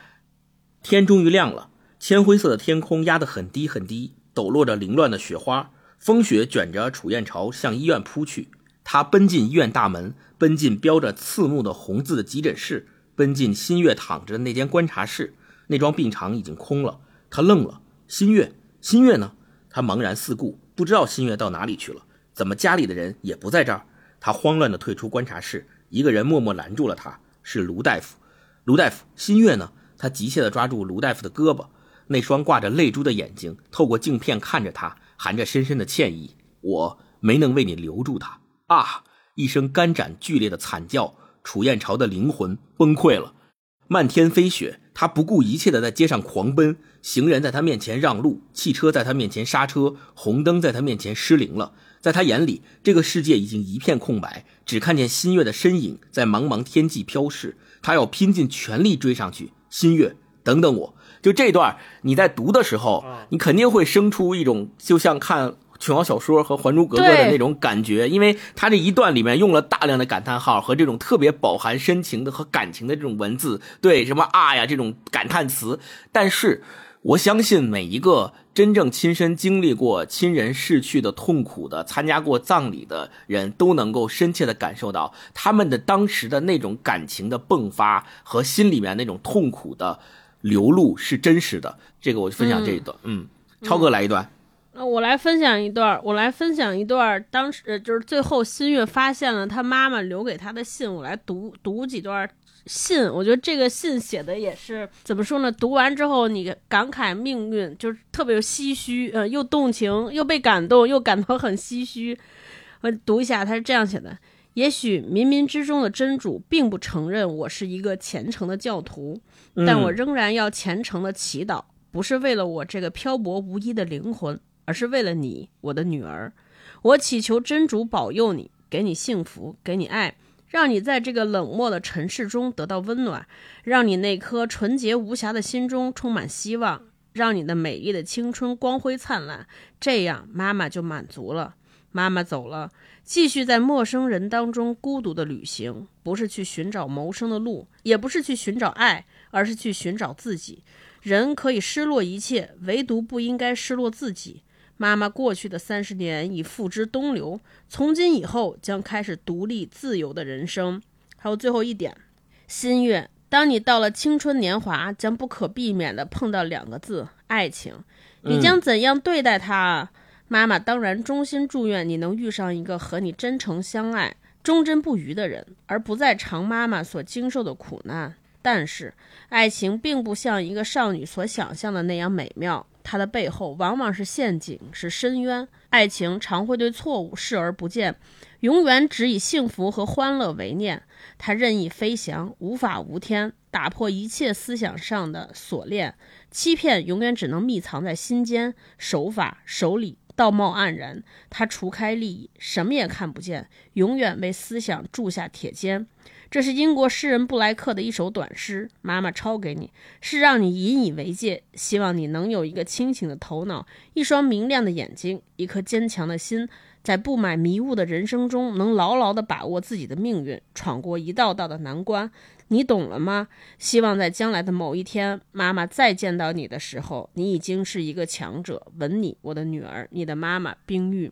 天终于亮了，铅灰色的天空压得很低很低，抖落着凌乱的雪花，风雪卷着楚燕朝向医院扑去。他奔进医院大门，奔进标着刺目的红字的急诊室，奔进新月躺着的那间观察室。那张病床已经空了，他愣了。新月，新月呢？他茫然四顾，不知道新月到哪里去了。怎么家里的人也不在这儿？他慌乱地退出观察室，一个人默默拦住了他，是卢大夫。卢大夫，新月呢？他急切地抓住卢大夫的胳膊，那双挂着泪珠的眼睛透过镜片看着他，含着深深的歉意。我没能为你留住他啊！一声肝斩剧烈的惨叫，楚燕朝的灵魂崩溃了。漫天飞雪，他不顾一切地在街上狂奔，行人在他面前让路，汽车在他面前刹车，红灯在他面前失灵了。在他眼里，这个世界已经一片空白，只看见新月的身影在茫茫天际飘逝。他要拼尽全力追上去。新月，等等我！就这段，你在读的时候，你肯定会生出一种就像看琼瑶小说和《还珠格格》的那种感觉，因为他这一段里面用了大量的感叹号和这种特别饱含深情的和感情的这种文字，对什么啊呀这种感叹词。但是我相信每一个真正亲身经历过亲人逝去的痛苦的、参加过葬礼的人，都能够深切的感受到他们的当时的那种感情的迸发和心里面那种痛苦的流露是真实的。这个我就分享这一段，嗯，超哥来一段。那我来分享一段儿，我来分享一段儿，当时呃就是最后新月发现了他妈妈留给他的信，我来读读几段信。我觉得这个信写的也是怎么说呢？读完之后你感慨命运，就是特别有唏嘘，呃，又动情，又被感动，又感到很唏嘘。(laughs) 我读一下，他是这样写的：也许冥冥之中的真主并不承认我是一个虔诚的教徒，但我仍然要虔诚的祈祷，不是为了我这个漂泊无依的灵魂。而是为了你，我的女儿。我祈求真主保佑你，给你幸福，给你爱，让你在这个冷漠的尘世中得到温暖，让你那颗纯洁无瑕的心中充满希望，让你的美丽的青春光辉灿烂。这样，妈妈就满足了。妈妈走了，继续在陌生人当中孤独的旅行，不是去寻找谋生的路，也不是去寻找爱，而是去寻找自己。人可以失落一切，唯独不应该失落自己。妈妈过去的三十年已付之东流，从今以后将开始独立自由的人生。还有最后一点，心愿：当你到了青春年华，将不可避免地碰到两个字——爱情。你将怎样对待它？妈妈当然衷心祝愿你能遇上一个和你真诚相爱、忠贞不渝的人，而不再尝妈妈所经受的苦难。但是，爱情并不像一个少女所想象的那样美妙。它的背后往往是陷阱，是深渊。爱情常会对错误视而不见，永远只以幸福和欢乐为念。它任意飞翔，无法无天，打破一切思想上的锁链，欺骗永远只能密藏在心间，手法手里道貌岸然。它除开利益，什么也看不见，永远为思想铸下铁坚。这是英国诗人布莱克的一首短诗，妈妈抄给你，是让你引以为戒，希望你能有一个清醒的头脑，一双明亮的眼睛，一颗坚强的心，在布满迷雾的人生中，能牢牢地把握自己的命运，闯过一道道的难关。你懂了吗？希望在将来的某一天，妈妈再见到你的时候，你已经是一个强者。吻你，我的女儿，你的妈妈冰玉。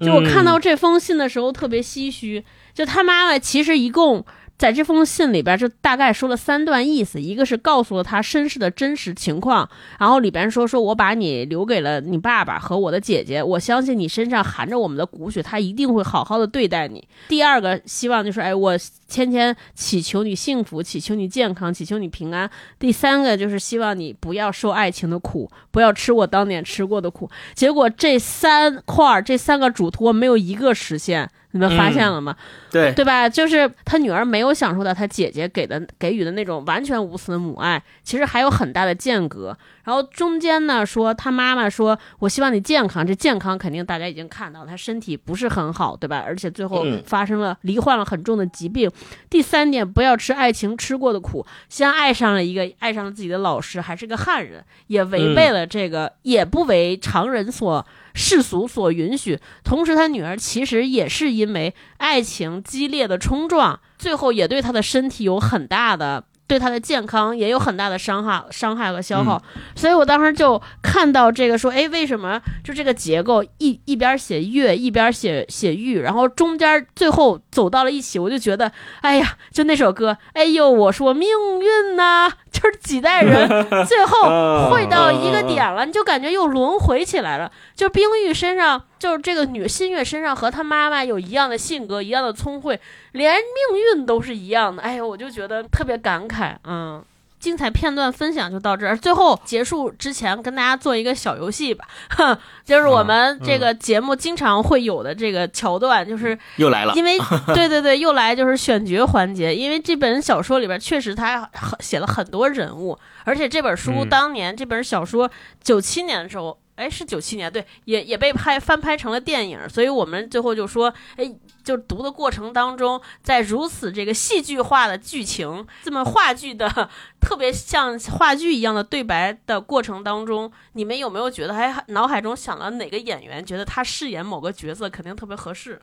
就我看到这封信的时候，特别唏嘘。就他妈妈其实一共。在这封信里边，就大概说了三段意思，一个是告诉了他身世的真实情况，然后里边说说我把你留给了你爸爸和我的姐姐，我相信你身上含着我们的骨血，他一定会好好的对待你。第二个希望就是，哎，我天天祈求你幸福，祈求你健康，祈求你平安。第三个就是希望你不要受爱情的苦，不要吃我当年吃过的苦。结果这三块这三个嘱托没有一个实现。你们发现了吗？对对吧？就是他女儿没有享受到他姐姐给的给予的那种完全无私的母爱，其实还有很大的间隔。然后中间呢，说他妈妈说：“我希望你健康。”这健康肯定大家已经看到，他身体不是很好，对吧？而且最后发生了罹患了很重的疾病。第三点，不要吃爱情吃过的苦。先爱上了一个爱上了自己的老师，还是个汉人，也违背了这个，也不为常人所。世俗所允许，同时他女儿其实也是因为爱情激烈的冲撞，最后也对他的身体有很大的。对他的健康也有很大的伤害、伤害和消耗，所以我当时就看到这个说，哎，为什么就这个结构一一边写月，一边写写玉，然后中间最后走到了一起，我就觉得，哎呀，就那首歌，哎呦，我说命运呐，就是几代人 (laughs) 最后会到一个点了，你就感觉又轮回起来了，就冰玉身上。就是这个女新月身上和她妈妈有一样的性格，一样的聪慧，连命运都是一样的。哎呦，我就觉得特别感慨。嗯，精彩片段分享就到这儿。最后结束之前，跟大家做一个小游戏吧，哼，就是我们这个节目经常会有的这个桥段，就是又来了。因为 (laughs) 对对对，又来就是选角环节。因为这本小说里边确实他写了很多人物，而且这本书当年这本小说九七年的时候。哎，是九七年，对，也也被拍翻拍成了电影，所以我们最后就说，哎，就读的过程当中，在如此这个戏剧化的剧情，这么话剧的特别像话剧一样的对白的过程当中，你们有没有觉得，还脑海中想了哪个演员，觉得他饰演某个角色肯定特别合适？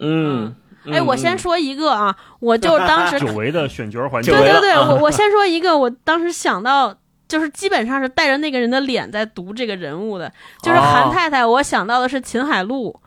嗯，哎，我先说一个啊，我就当时久违的选角环节，对对对，我我先说一个，我当时想到。就是基本上是带着那个人的脸在读这个人物的，就是韩太太。我想到的是秦海璐，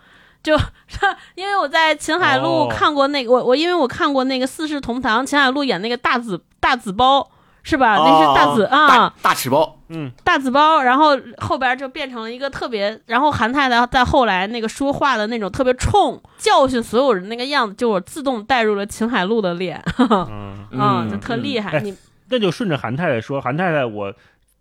就 (laughs) 因为我在秦海璐看过那个我我因为我看过那个《四世同堂》，秦海璐演那个大紫大紫包是吧？那是大紫啊，大赤包，嗯，大紫包。然后后边就变成了一个特别，然后韩太太在后来那个说话的那种特别冲，教训所有人那个样子，就我自动带入了秦海璐的脸，(laughs) 嗯，就特厉害。你。那就顺着韩太太说，韩太太，我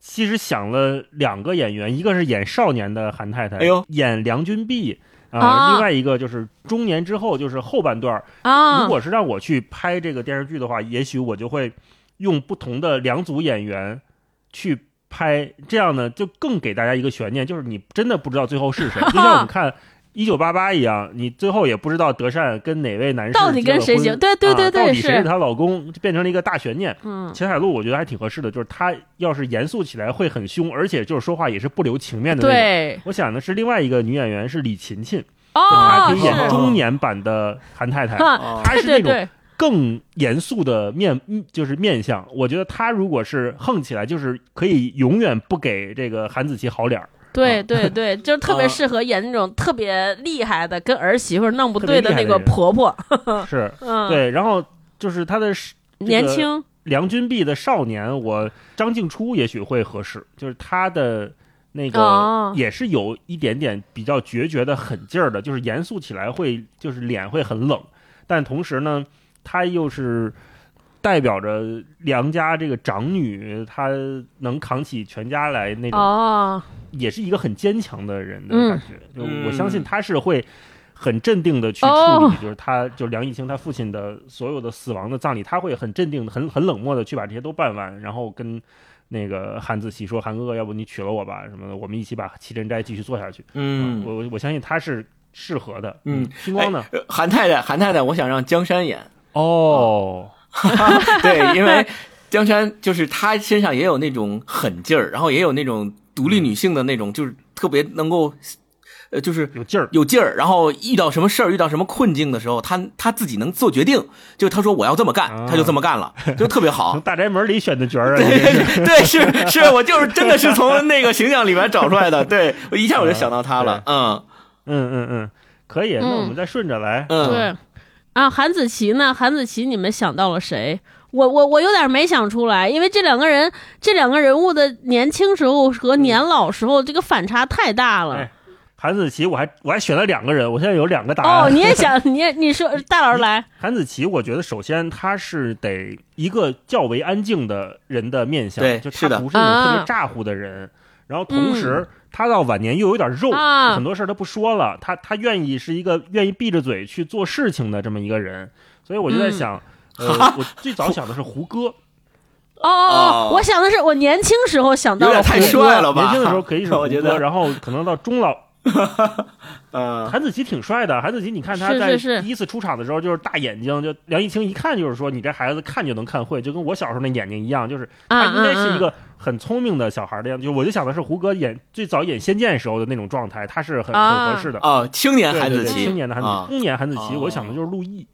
其实想了两个演员，一个是演少年的韩太太，哎呦，演梁君碧啊，另外一个就是中年之后，就是后半段啊。如果是让我去拍这个电视剧的话，也许我就会用不同的两组演员去拍，这样呢就更给大家一个悬念，就是你真的不知道最后是谁，(laughs) 就像我们看。一九八八一样，你最后也不知道德善跟哪位男士到底跟谁结，对对对对，到底谁是她老公，变成了一个大悬念。嗯，秦海璐我觉得还挺合适的，就是她要是严肃起来会很凶，而且就是说话也是不留情面的那种。我想的是另外一个女演员是李勤勤，她可以演中年版的韩太太，她是那种更严肃的面，就是面相。我觉得她如果是横起来，就是可以永远不给这个韩子琪好脸儿。对对对，就特别适合演那种特别厉害的，跟儿媳妇弄不对的那个婆婆。(laughs) 是，(laughs) 对。然后就是他的年轻梁君碧的少年，我张静初也许会合适，就是他的那个也是有一点点比较决绝的狠劲儿的，就是严肃起来会就是脸会很冷，但同时呢，他又是。代表着梁家这个长女，她能扛起全家来那种，也是一个很坚强的人的感觉。就我相信她是会很镇定的去处理，就是她就梁艺清他父亲的所有的死亡的葬礼，他会很镇定的、很很冷漠的去把这些都办完，然后跟那个韩子琪说：“韩哥哥，要不你娶了我吧？什么的，我们一起把《七珍斋》继续做下去。”嗯我我我相信他是适合的。嗯，星光呢？呃韩太太，韩太太，我想让江山演。哦，(laughs) 对，因为江山就是他身上也有那种狠劲儿，然后也有那种独立女性的那种，就是特别能够，呃，就是有劲儿。有劲儿。然后遇到什么事儿，遇到什么困境的时候，他他自己能做决定，就他说我要这么干，啊她就这么干了，(laughs) 就特别好从。大宅门里选的角儿啊，对对是是，我就是真的是从那个形象里面找出来的。(laughs) 对我一下我就想到他了，嗯嗯嗯嗯，可以。那嗯我们再顺着来。嗯，对，啊，韩子琪呢？韩子琪，你们想到了谁？我我我有点没想出来，因为这两个人，这两个人物的年轻时候和年老时候这个反差太大了。哎韩子琪，我还我还选了两个人，我现在有两个答案。哦，你也想，(laughs) 你也你说，大老师来，韩子琪，我觉得首先他是得一个较为安静的人的面相，对就他不是那种特啊别咋呼的人。然后同时，他到晚年又有点肉，啊。很多事儿他不说了，他他愿意是一个愿意闭着嘴去做事情的这么一个人。所以我就在想，呃，我最早想的是胡歌，哦哦我想的是我年轻时候想到有点太帅了吧？年轻的时候可以是胡歌，我觉得，然后可能到中老，嗯，(laughs) 韩子琪挺帅的。韩子琪，你看他在第一次出场的时候，就是大眼睛，就梁一清一看就是说你这孩子看就能看会，就跟我小时候那眼睛一样，就是他啊应该是一啊个很聪明的小孩的样子。就我就想的是胡歌演最早演《仙剑》时候的那种状态，他是很啊很合适的。哦，青年韩子琪，青年的韩子啊琪，中年韩子琪，哦我想的就是陆毅，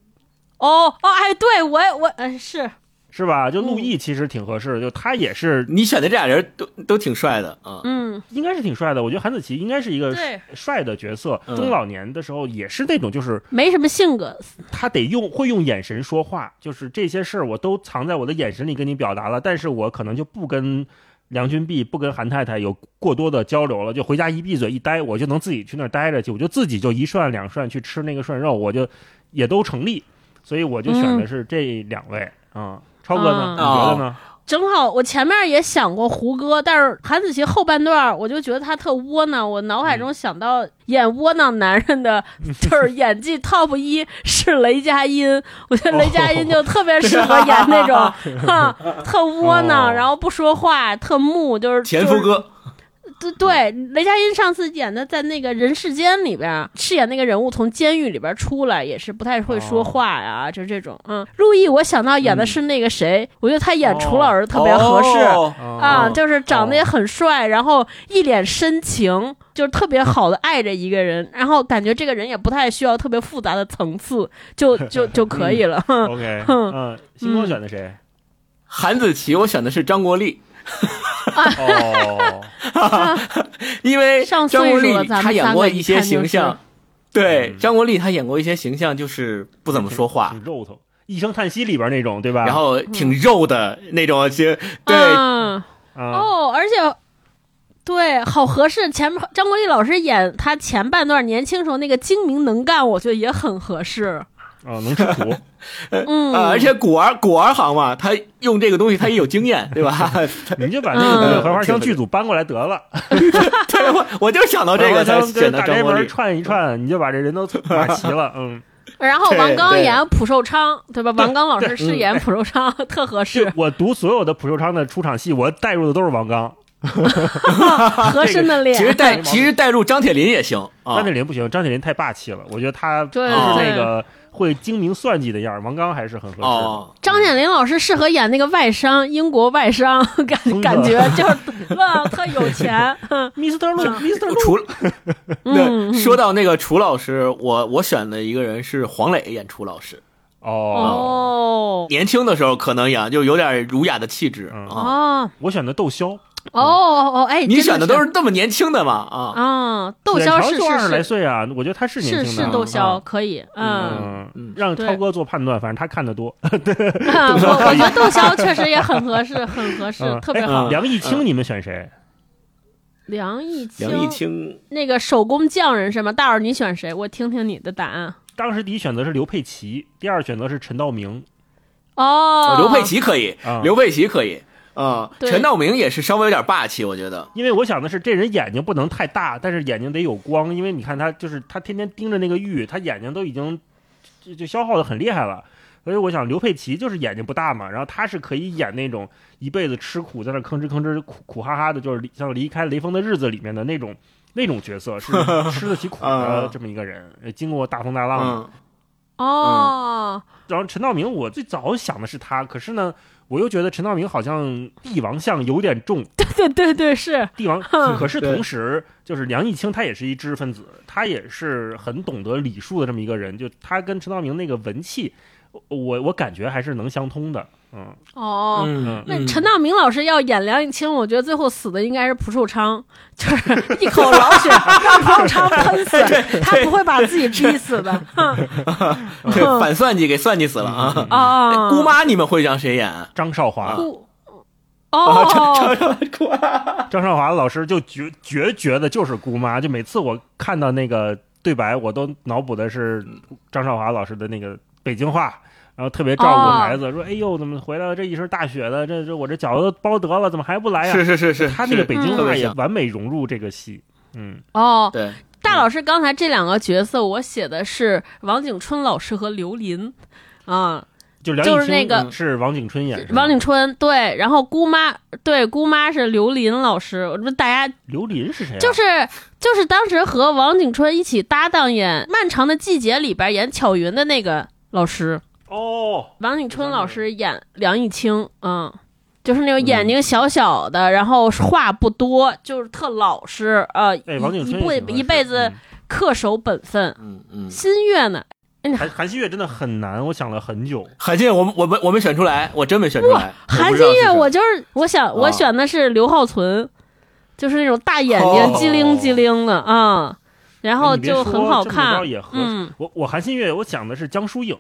哦哦，哎，对我也我嗯是是吧？就嗯陆毅其实挺合适的，就他也是你选的这俩人都都挺帅的啊。嗯应该是挺帅的。我觉得韩子琪应该是一个对帅的角色，嗯中老年的时候也是那种就是没什么性格，他得用会用眼神说话，就是这些事儿我都藏在我的眼神里跟你表达了，但是我可能就不跟梁君碧、不跟韩太太有过多的交流了，就回家一闭嘴一待，我就能自己去那儿待着去，我就自己就一涮两涮去吃那个涮肉，我就也都成立，所以我就选的是这两位啊、嗯超哥呢？嗯。你觉得呢？正好我前面也想过胡歌，但是韩子琪后半段我就觉得他特窝囊，我脑海中想到演窝囊男人的，(laughs) 就是演技 top 一是雷佳音，我觉得雷佳音就特别适合演那种 (laughs) 哈特窝囊，哦。然后不说话，特木，就是就是前夫哥，对对，雷佳音上次演的在那个人世间里边饰演那个人物，从监狱里边出来也是不太会说话呀，就这种。嗯，陆毅我想到演的是那个谁，我觉得他演楚老师特别合适。哦啊，哦就是长得也很帅，然后一脸深情，就是特别好的爱着一个人，然后感觉这个人也不太需要特别复杂的层次，就就就可以了。哼 OK，哼嗯，星光选的谁？韩子琪，我选的是张国立，(laughs) 哦，(laughs) 因为上张国立他演过一些形象，对嗯。张国立他演过一些形象，就是不怎么说话，挺肉头，一声叹息里边那种，对吧？然后挺肉的那种，其实对，哦，而且对，好合适。前面张国立老师演他前半段年轻时候那个精明能干，我觉得也很合适。啊，能吃苦，(laughs) 嗯，啊，而且古儿古儿行嘛，他用这个东西他也有经验，对吧？(laughs) 你就把那个荷花 (laughs) 香剧组搬过来得了。对，我我就想到这个才选的大宅门张国立。串一串，你就把这人都码齐了。嗯，然后王刚演蒲寿昌，对吧？王刚老师饰演蒲寿昌，特合适，我读所有的蒲寿昌的出场戏，我带入的都是王刚。和珅的脸。其实带其实带入张铁林也行啊张铁，林不行，张铁林太霸气了，我觉得他不对是对那个会精明算计的样儿。王刚还是很合适的。哦，张铁林老师适合演那个外商，英国外商，(laughs) 感感觉就是哇，特有钱。Mr. 陆，Mr. 陆，除嗯 (laughs) 那说到那个楚老师，我我选的一个人是黄磊演楚老师。哦，哦年轻的时候可能演就有点儒雅的气质嗯啊。哦我选的窦骁，哦哦，哎，你选的都是这么年轻的嘛啊？啊，窦骁是二十来岁啊，我觉得他是是是年轻的啊。是窦骁，啊可以，嗯。让超哥做判断，反正他看的多。(laughs) 对，(laughs) 我我觉得窦骁确实也很合适，很合适，特别好。梁艺清，你们选谁？梁艺清，梁艺清那个手工匠人是吗？大伙儿你选谁？我听听你的答案。当时第一选择是刘佩琦，第二选择是陈道明。哦，刘佩琦可以啊，刘佩琦可以啊。对陈道明也是稍微有点霸气，我觉得。因为我想的是，这人眼睛不能太大，但是眼睛得有光，因为你看他就是他天天盯着那个玉，他眼睛都已经就就消耗的很厉害了。所以我想刘佩琦就是眼睛不大嘛，然后他是可以演那种一辈子吃苦在那吭哧吭哧苦苦哈哈的，就是像离开雷锋的日子里面的那种那种角色，是 (laughs) 吃得起苦的啊这么一个人，呃经过大风大浪的。嗯哦，然后陈道明，我最早想的是他，可是呢，我又觉得陈道明好像帝王相有点重，(laughs) 对对对对，是，帝王，可是同时就是梁毅清，他也是一知识分子，他也是很懂得礼数的这么一个人，就他跟陈道明那个文气，我我感觉还是能相通的，嗯。哦。嗯，那嗯陈道明老师要演梁义清，我觉得最后死的应该是蒲寿昌，(laughs) 就是一口老血让蒲寿昌喷死，他不会把自己逼死的。哼 (laughs) 反算计给算计死了啊！啊，姑妈，你们会让谁演？张少华，姑。哦，姑妈，张少华。老师就绝绝绝的就是姑妈，就每次我看到那个对白，我都脑补的是张少华老师的那个北京话。然后特别照顾孩子，说：“哎呦，怎么回来了？这一身大雪的，这这我这饺子都包得了，怎么还不来呀？”是是是是，他那个北京话也完美融入这个戏，嗯，哦，对，大老师刚才这两个角色，我写的是王景春老师和刘林，啊，就就是那个是王景春演，王景春对，然后姑妈对姑妈是刘林老师，我这大家刘林是谁啊？就是就是当时和王景春一起搭档演《漫长的季节》里边演巧云的那个老师，哦，王景春老师演梁义清，嗯。就是那种眼睛小小的，然后话不多，就是特老实，呃，哎，王景一辈一辈子恪守本分。嗯嗯。新月呢？嗯韩韩熙月真的很难，我想了很久。韩信，我们我们我没选出来，我真没选出来。韩新月，我就是我想我啊选的是刘浩存，就是那种大眼睛哦机灵机灵的啊，然后就很好看。也合。嗯我我韩新月，我想的是江疏影，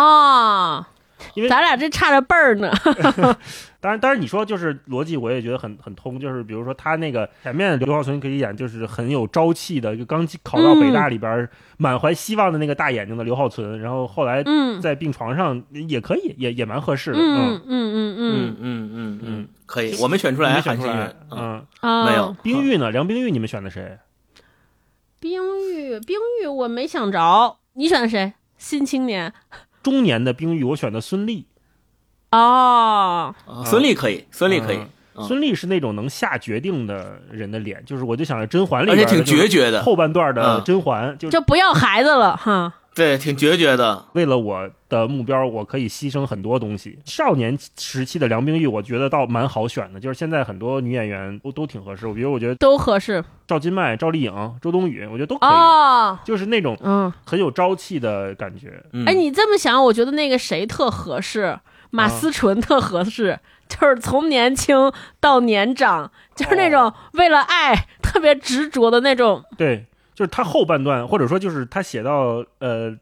哦。因为咱俩这差着辈儿呢。(laughs) (laughs) 当然当然你说就是逻辑我也觉得很很通就是比如说他那个前面刘浩存可以演就是很有朝气的就刚考到北大里边满怀希望的那个大眼睛的刘浩存然后后来在病床上也可以也也蛮合适的嗯嗯。嗯嗯嗯。嗯嗯可以我们选出来选出来嗯没有。冰玉呢？梁冰玉你们选的谁？冰玉冰玉我没想着你选的谁？新青年。中年的冰玉，我选的孙俪。哦，啊孙俪可以，孙俪可以孙俪是那种能下决定的人的脸，就是我就想着甄嬛里而且挺决绝的，后半段的嗯甄嬛，就就不要孩子了哈。对，挺决绝的。为了我的目标，我可以牺牲很多东西。少年时期的梁冰玉，我觉得倒蛮好选的，就是现在很多女演员都都挺合适。我比如我觉得都合适赵今麦、赵丽颖、周冬雨，我觉得都可以，哦，就是那种嗯，很有朝气的感觉。嗯哎，你这么想，我觉得那个谁特合适，马思纯特合适，就是从年轻到年长，就是那种为了爱特别执着的那种。对，就是他后半段，或者说就是他写到呃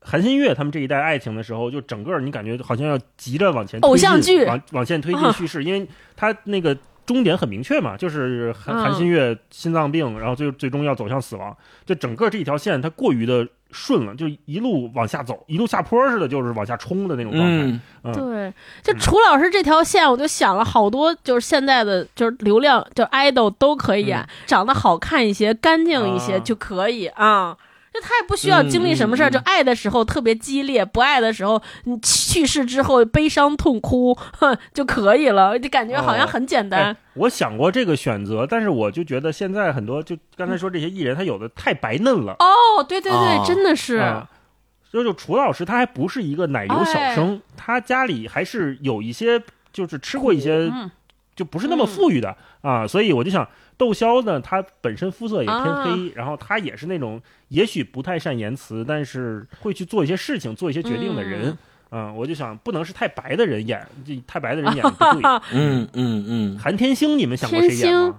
韩新月他们这一代爱情的时候，就整个你感觉好像要急着往前推偶像进剧往往前推进啊叙事，因为他那个。终点很明确嘛，就是韩嗯韩新月心脏病，然后最最终要走向死亡。就整个这一条线，它过于的顺了，就一路往下走，一路下坡似的，就是往下冲的那种状态。嗯，嗯，对，就楚老师这条线，我就想了好多，就是现在的就是流量，就 idol 都可以演，长得好看一些、干净一些啊就可以啊。就他也不需要经历什么事儿，就爱的时候特别激烈，不爱的时候，你去世之后悲伤痛哭，哼就可以了。就感觉好像很简单。哎，我想过这个选择，但是我就觉得现在很多就刚才说这些艺人，他有的太白嫩了。哦，对对对，哦真的是。啊，就是楚老师他还不是一个奶油小生，他家里还是有一些就是吃过一些嗯就不是那么富裕的、啊，所以我就想窦骁呢，他本身肤色也偏黑，然后他也是那种也许不太善言辞，但是会去做一些事情、做一些决定的人。嗯，我就想不能是太白的人演，这太白的人演不对。(laughs) 嗯嗯嗯，韩天星，你们想过谁演吗？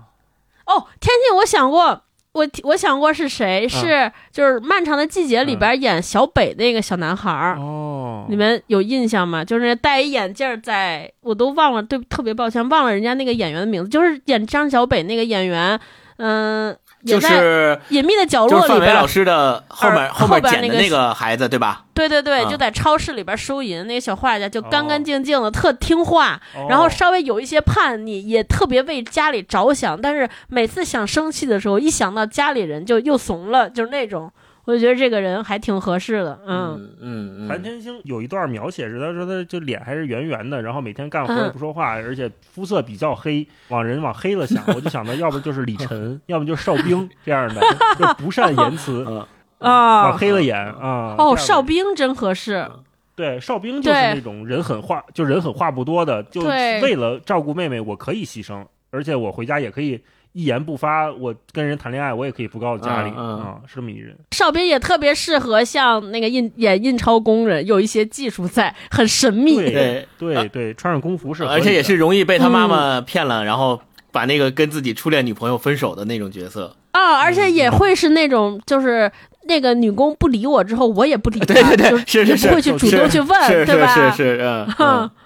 哦，天星，我想过，我我想过是谁，是就是《漫长的季节》里边演小北那个小男孩儿。哦，你们有印象吗？就是戴一眼镜儿在，我都忘了，对，特别抱歉，忘了人家那个演员的名字，就是演张小北那个演员，嗯、也就在是《隐秘的角落》就是范里边老师的后面后面捡的那个那个孩子对吧？对对对，啊就在超市里边收银，那个小画家就干哦干净净的，特听话，哦然后稍微有一些叛逆，也特别为家里着想，但是每次想生气的时候，一想到家里人就又怂了，就是那种。我就觉得这个人还挺合适的，嗯嗯嗯嗯，天星有一段描写是，他说他就脸还是圆圆的，然后每天干活也不说话，而且肤色比较黑，往人往黑了想，我就想到要不就是李晨，要么就是邵兵这样的，就不善言辞，(laughs) 嗯。啊往，黑了演啊。哦，哨兵真合适，对哨兵就是那种人狠话，就人狠话不多的，就为了照顾妹妹，我可以牺牲，而且我回家也可以一言不发，我跟人谈恋爱，我也可以不告诉家里嗯嗯啊，是这么一人。邵兵也特别适合像那个印演印钞工人，有一些技术在，很神秘。对对对对，穿上工服是而且也是容易被他妈妈骗了，然后把那个跟自己初恋女朋友分手的那种角色。啊，而且也会是那种，就是那个女工不理我之后，我也不理她，对对对就是是是也不会去主动去问，是对吧？是是是，嗯嗯，(laughs)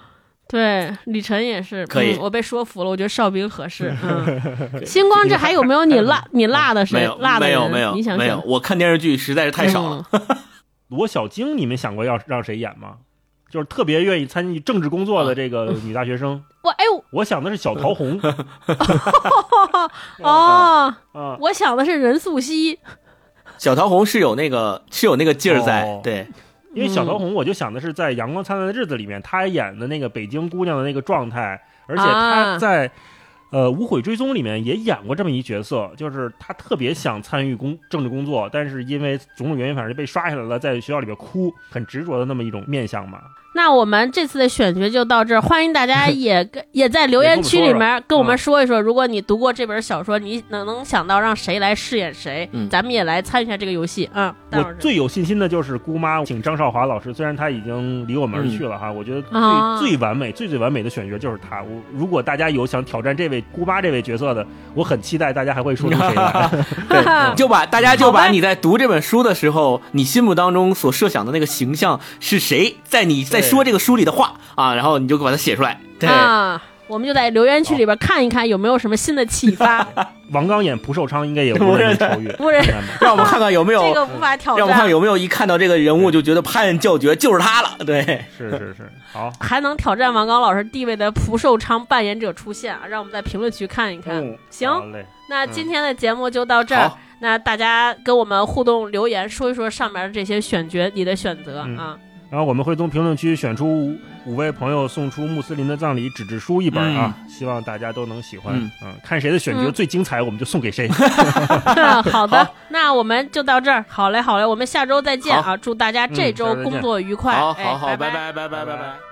对，李晨也是可以嗯我被说服了，我觉得哨兵合适。(laughs) 嗯，星光这还有没有你辣 (laughs) 你辣的谁？没有辣的没有没有你想想没有，我看电视剧实在是太少了。嗯 (laughs) 罗小晶，你们想过要让谁演吗？就是特别愿意参与政治工作的这个女大学生。我哎呦我想的是小桃红哦，啊，我想的是任素汐。小桃红是有那个是有那个劲儿在哦，对，因为小桃红，我就想的是在《阳光灿烂的日子》里面，她演的那个北京姑娘的那个状态，而且啊她在。呃，《无悔追踪》里面也演过这么一角色，就是她特别想参与工政治工作，但是因为种种原因，反正就被刷下来了，在学校里边哭，很执着的那么一种面相嘛。那我们这次的选角就到这儿，欢迎大家 (laughs) 也跟也在留言区里面跟我们说一说，如果你读过这本小说，你能能想到让谁来饰演谁，嗯咱们也来参与一下这个游戏啊。待会我最有信心的就是姑妈请张少华老师，虽然他已经离我们而去了哈，我觉得最、啊最完美、最最完美的选角就是他。我如果大家有想挑战这位姑妈这位角色的，我很期待大家还会说出谁来。(laughs) (laughs) 对，就把大家就把你在读这本书的时候，你心目当中所设想的那个形象是谁，在你在说这个书里的话啊，然后你就把它写出来。对，啊，我们就在留言区里边看一看有没有什么新的启发。(laughs) 王刚演蒲寿昌应该也无人能超越，不是 (laughs) 让我们看看有没有，这个无法挑战让我们看看，有没有一看到这个人物就觉得拍案叫绝，就是他了。对，(laughs) 是是是，好，还能挑战王刚老师地位的蒲寿昌扮演者出现啊！让我们在评论区看一看。嗯行，那今天的节目就到这儿。好，那大家跟我们互动留言，说一说上面的这些选角，你的选择、嗯啊。然后我们会从评论区选出五五位朋友送出穆斯林的葬礼纸质书一本啊，希望大家都能喜欢。嗯嗯，看谁的选角嗯最精彩，我们就送给谁。(laughs) (laughs) 好的好那我们就到这儿。好嘞，好嘞，我们下周再见啊！祝大家这周工作愉快。好哎好好，拜拜拜拜拜拜拜。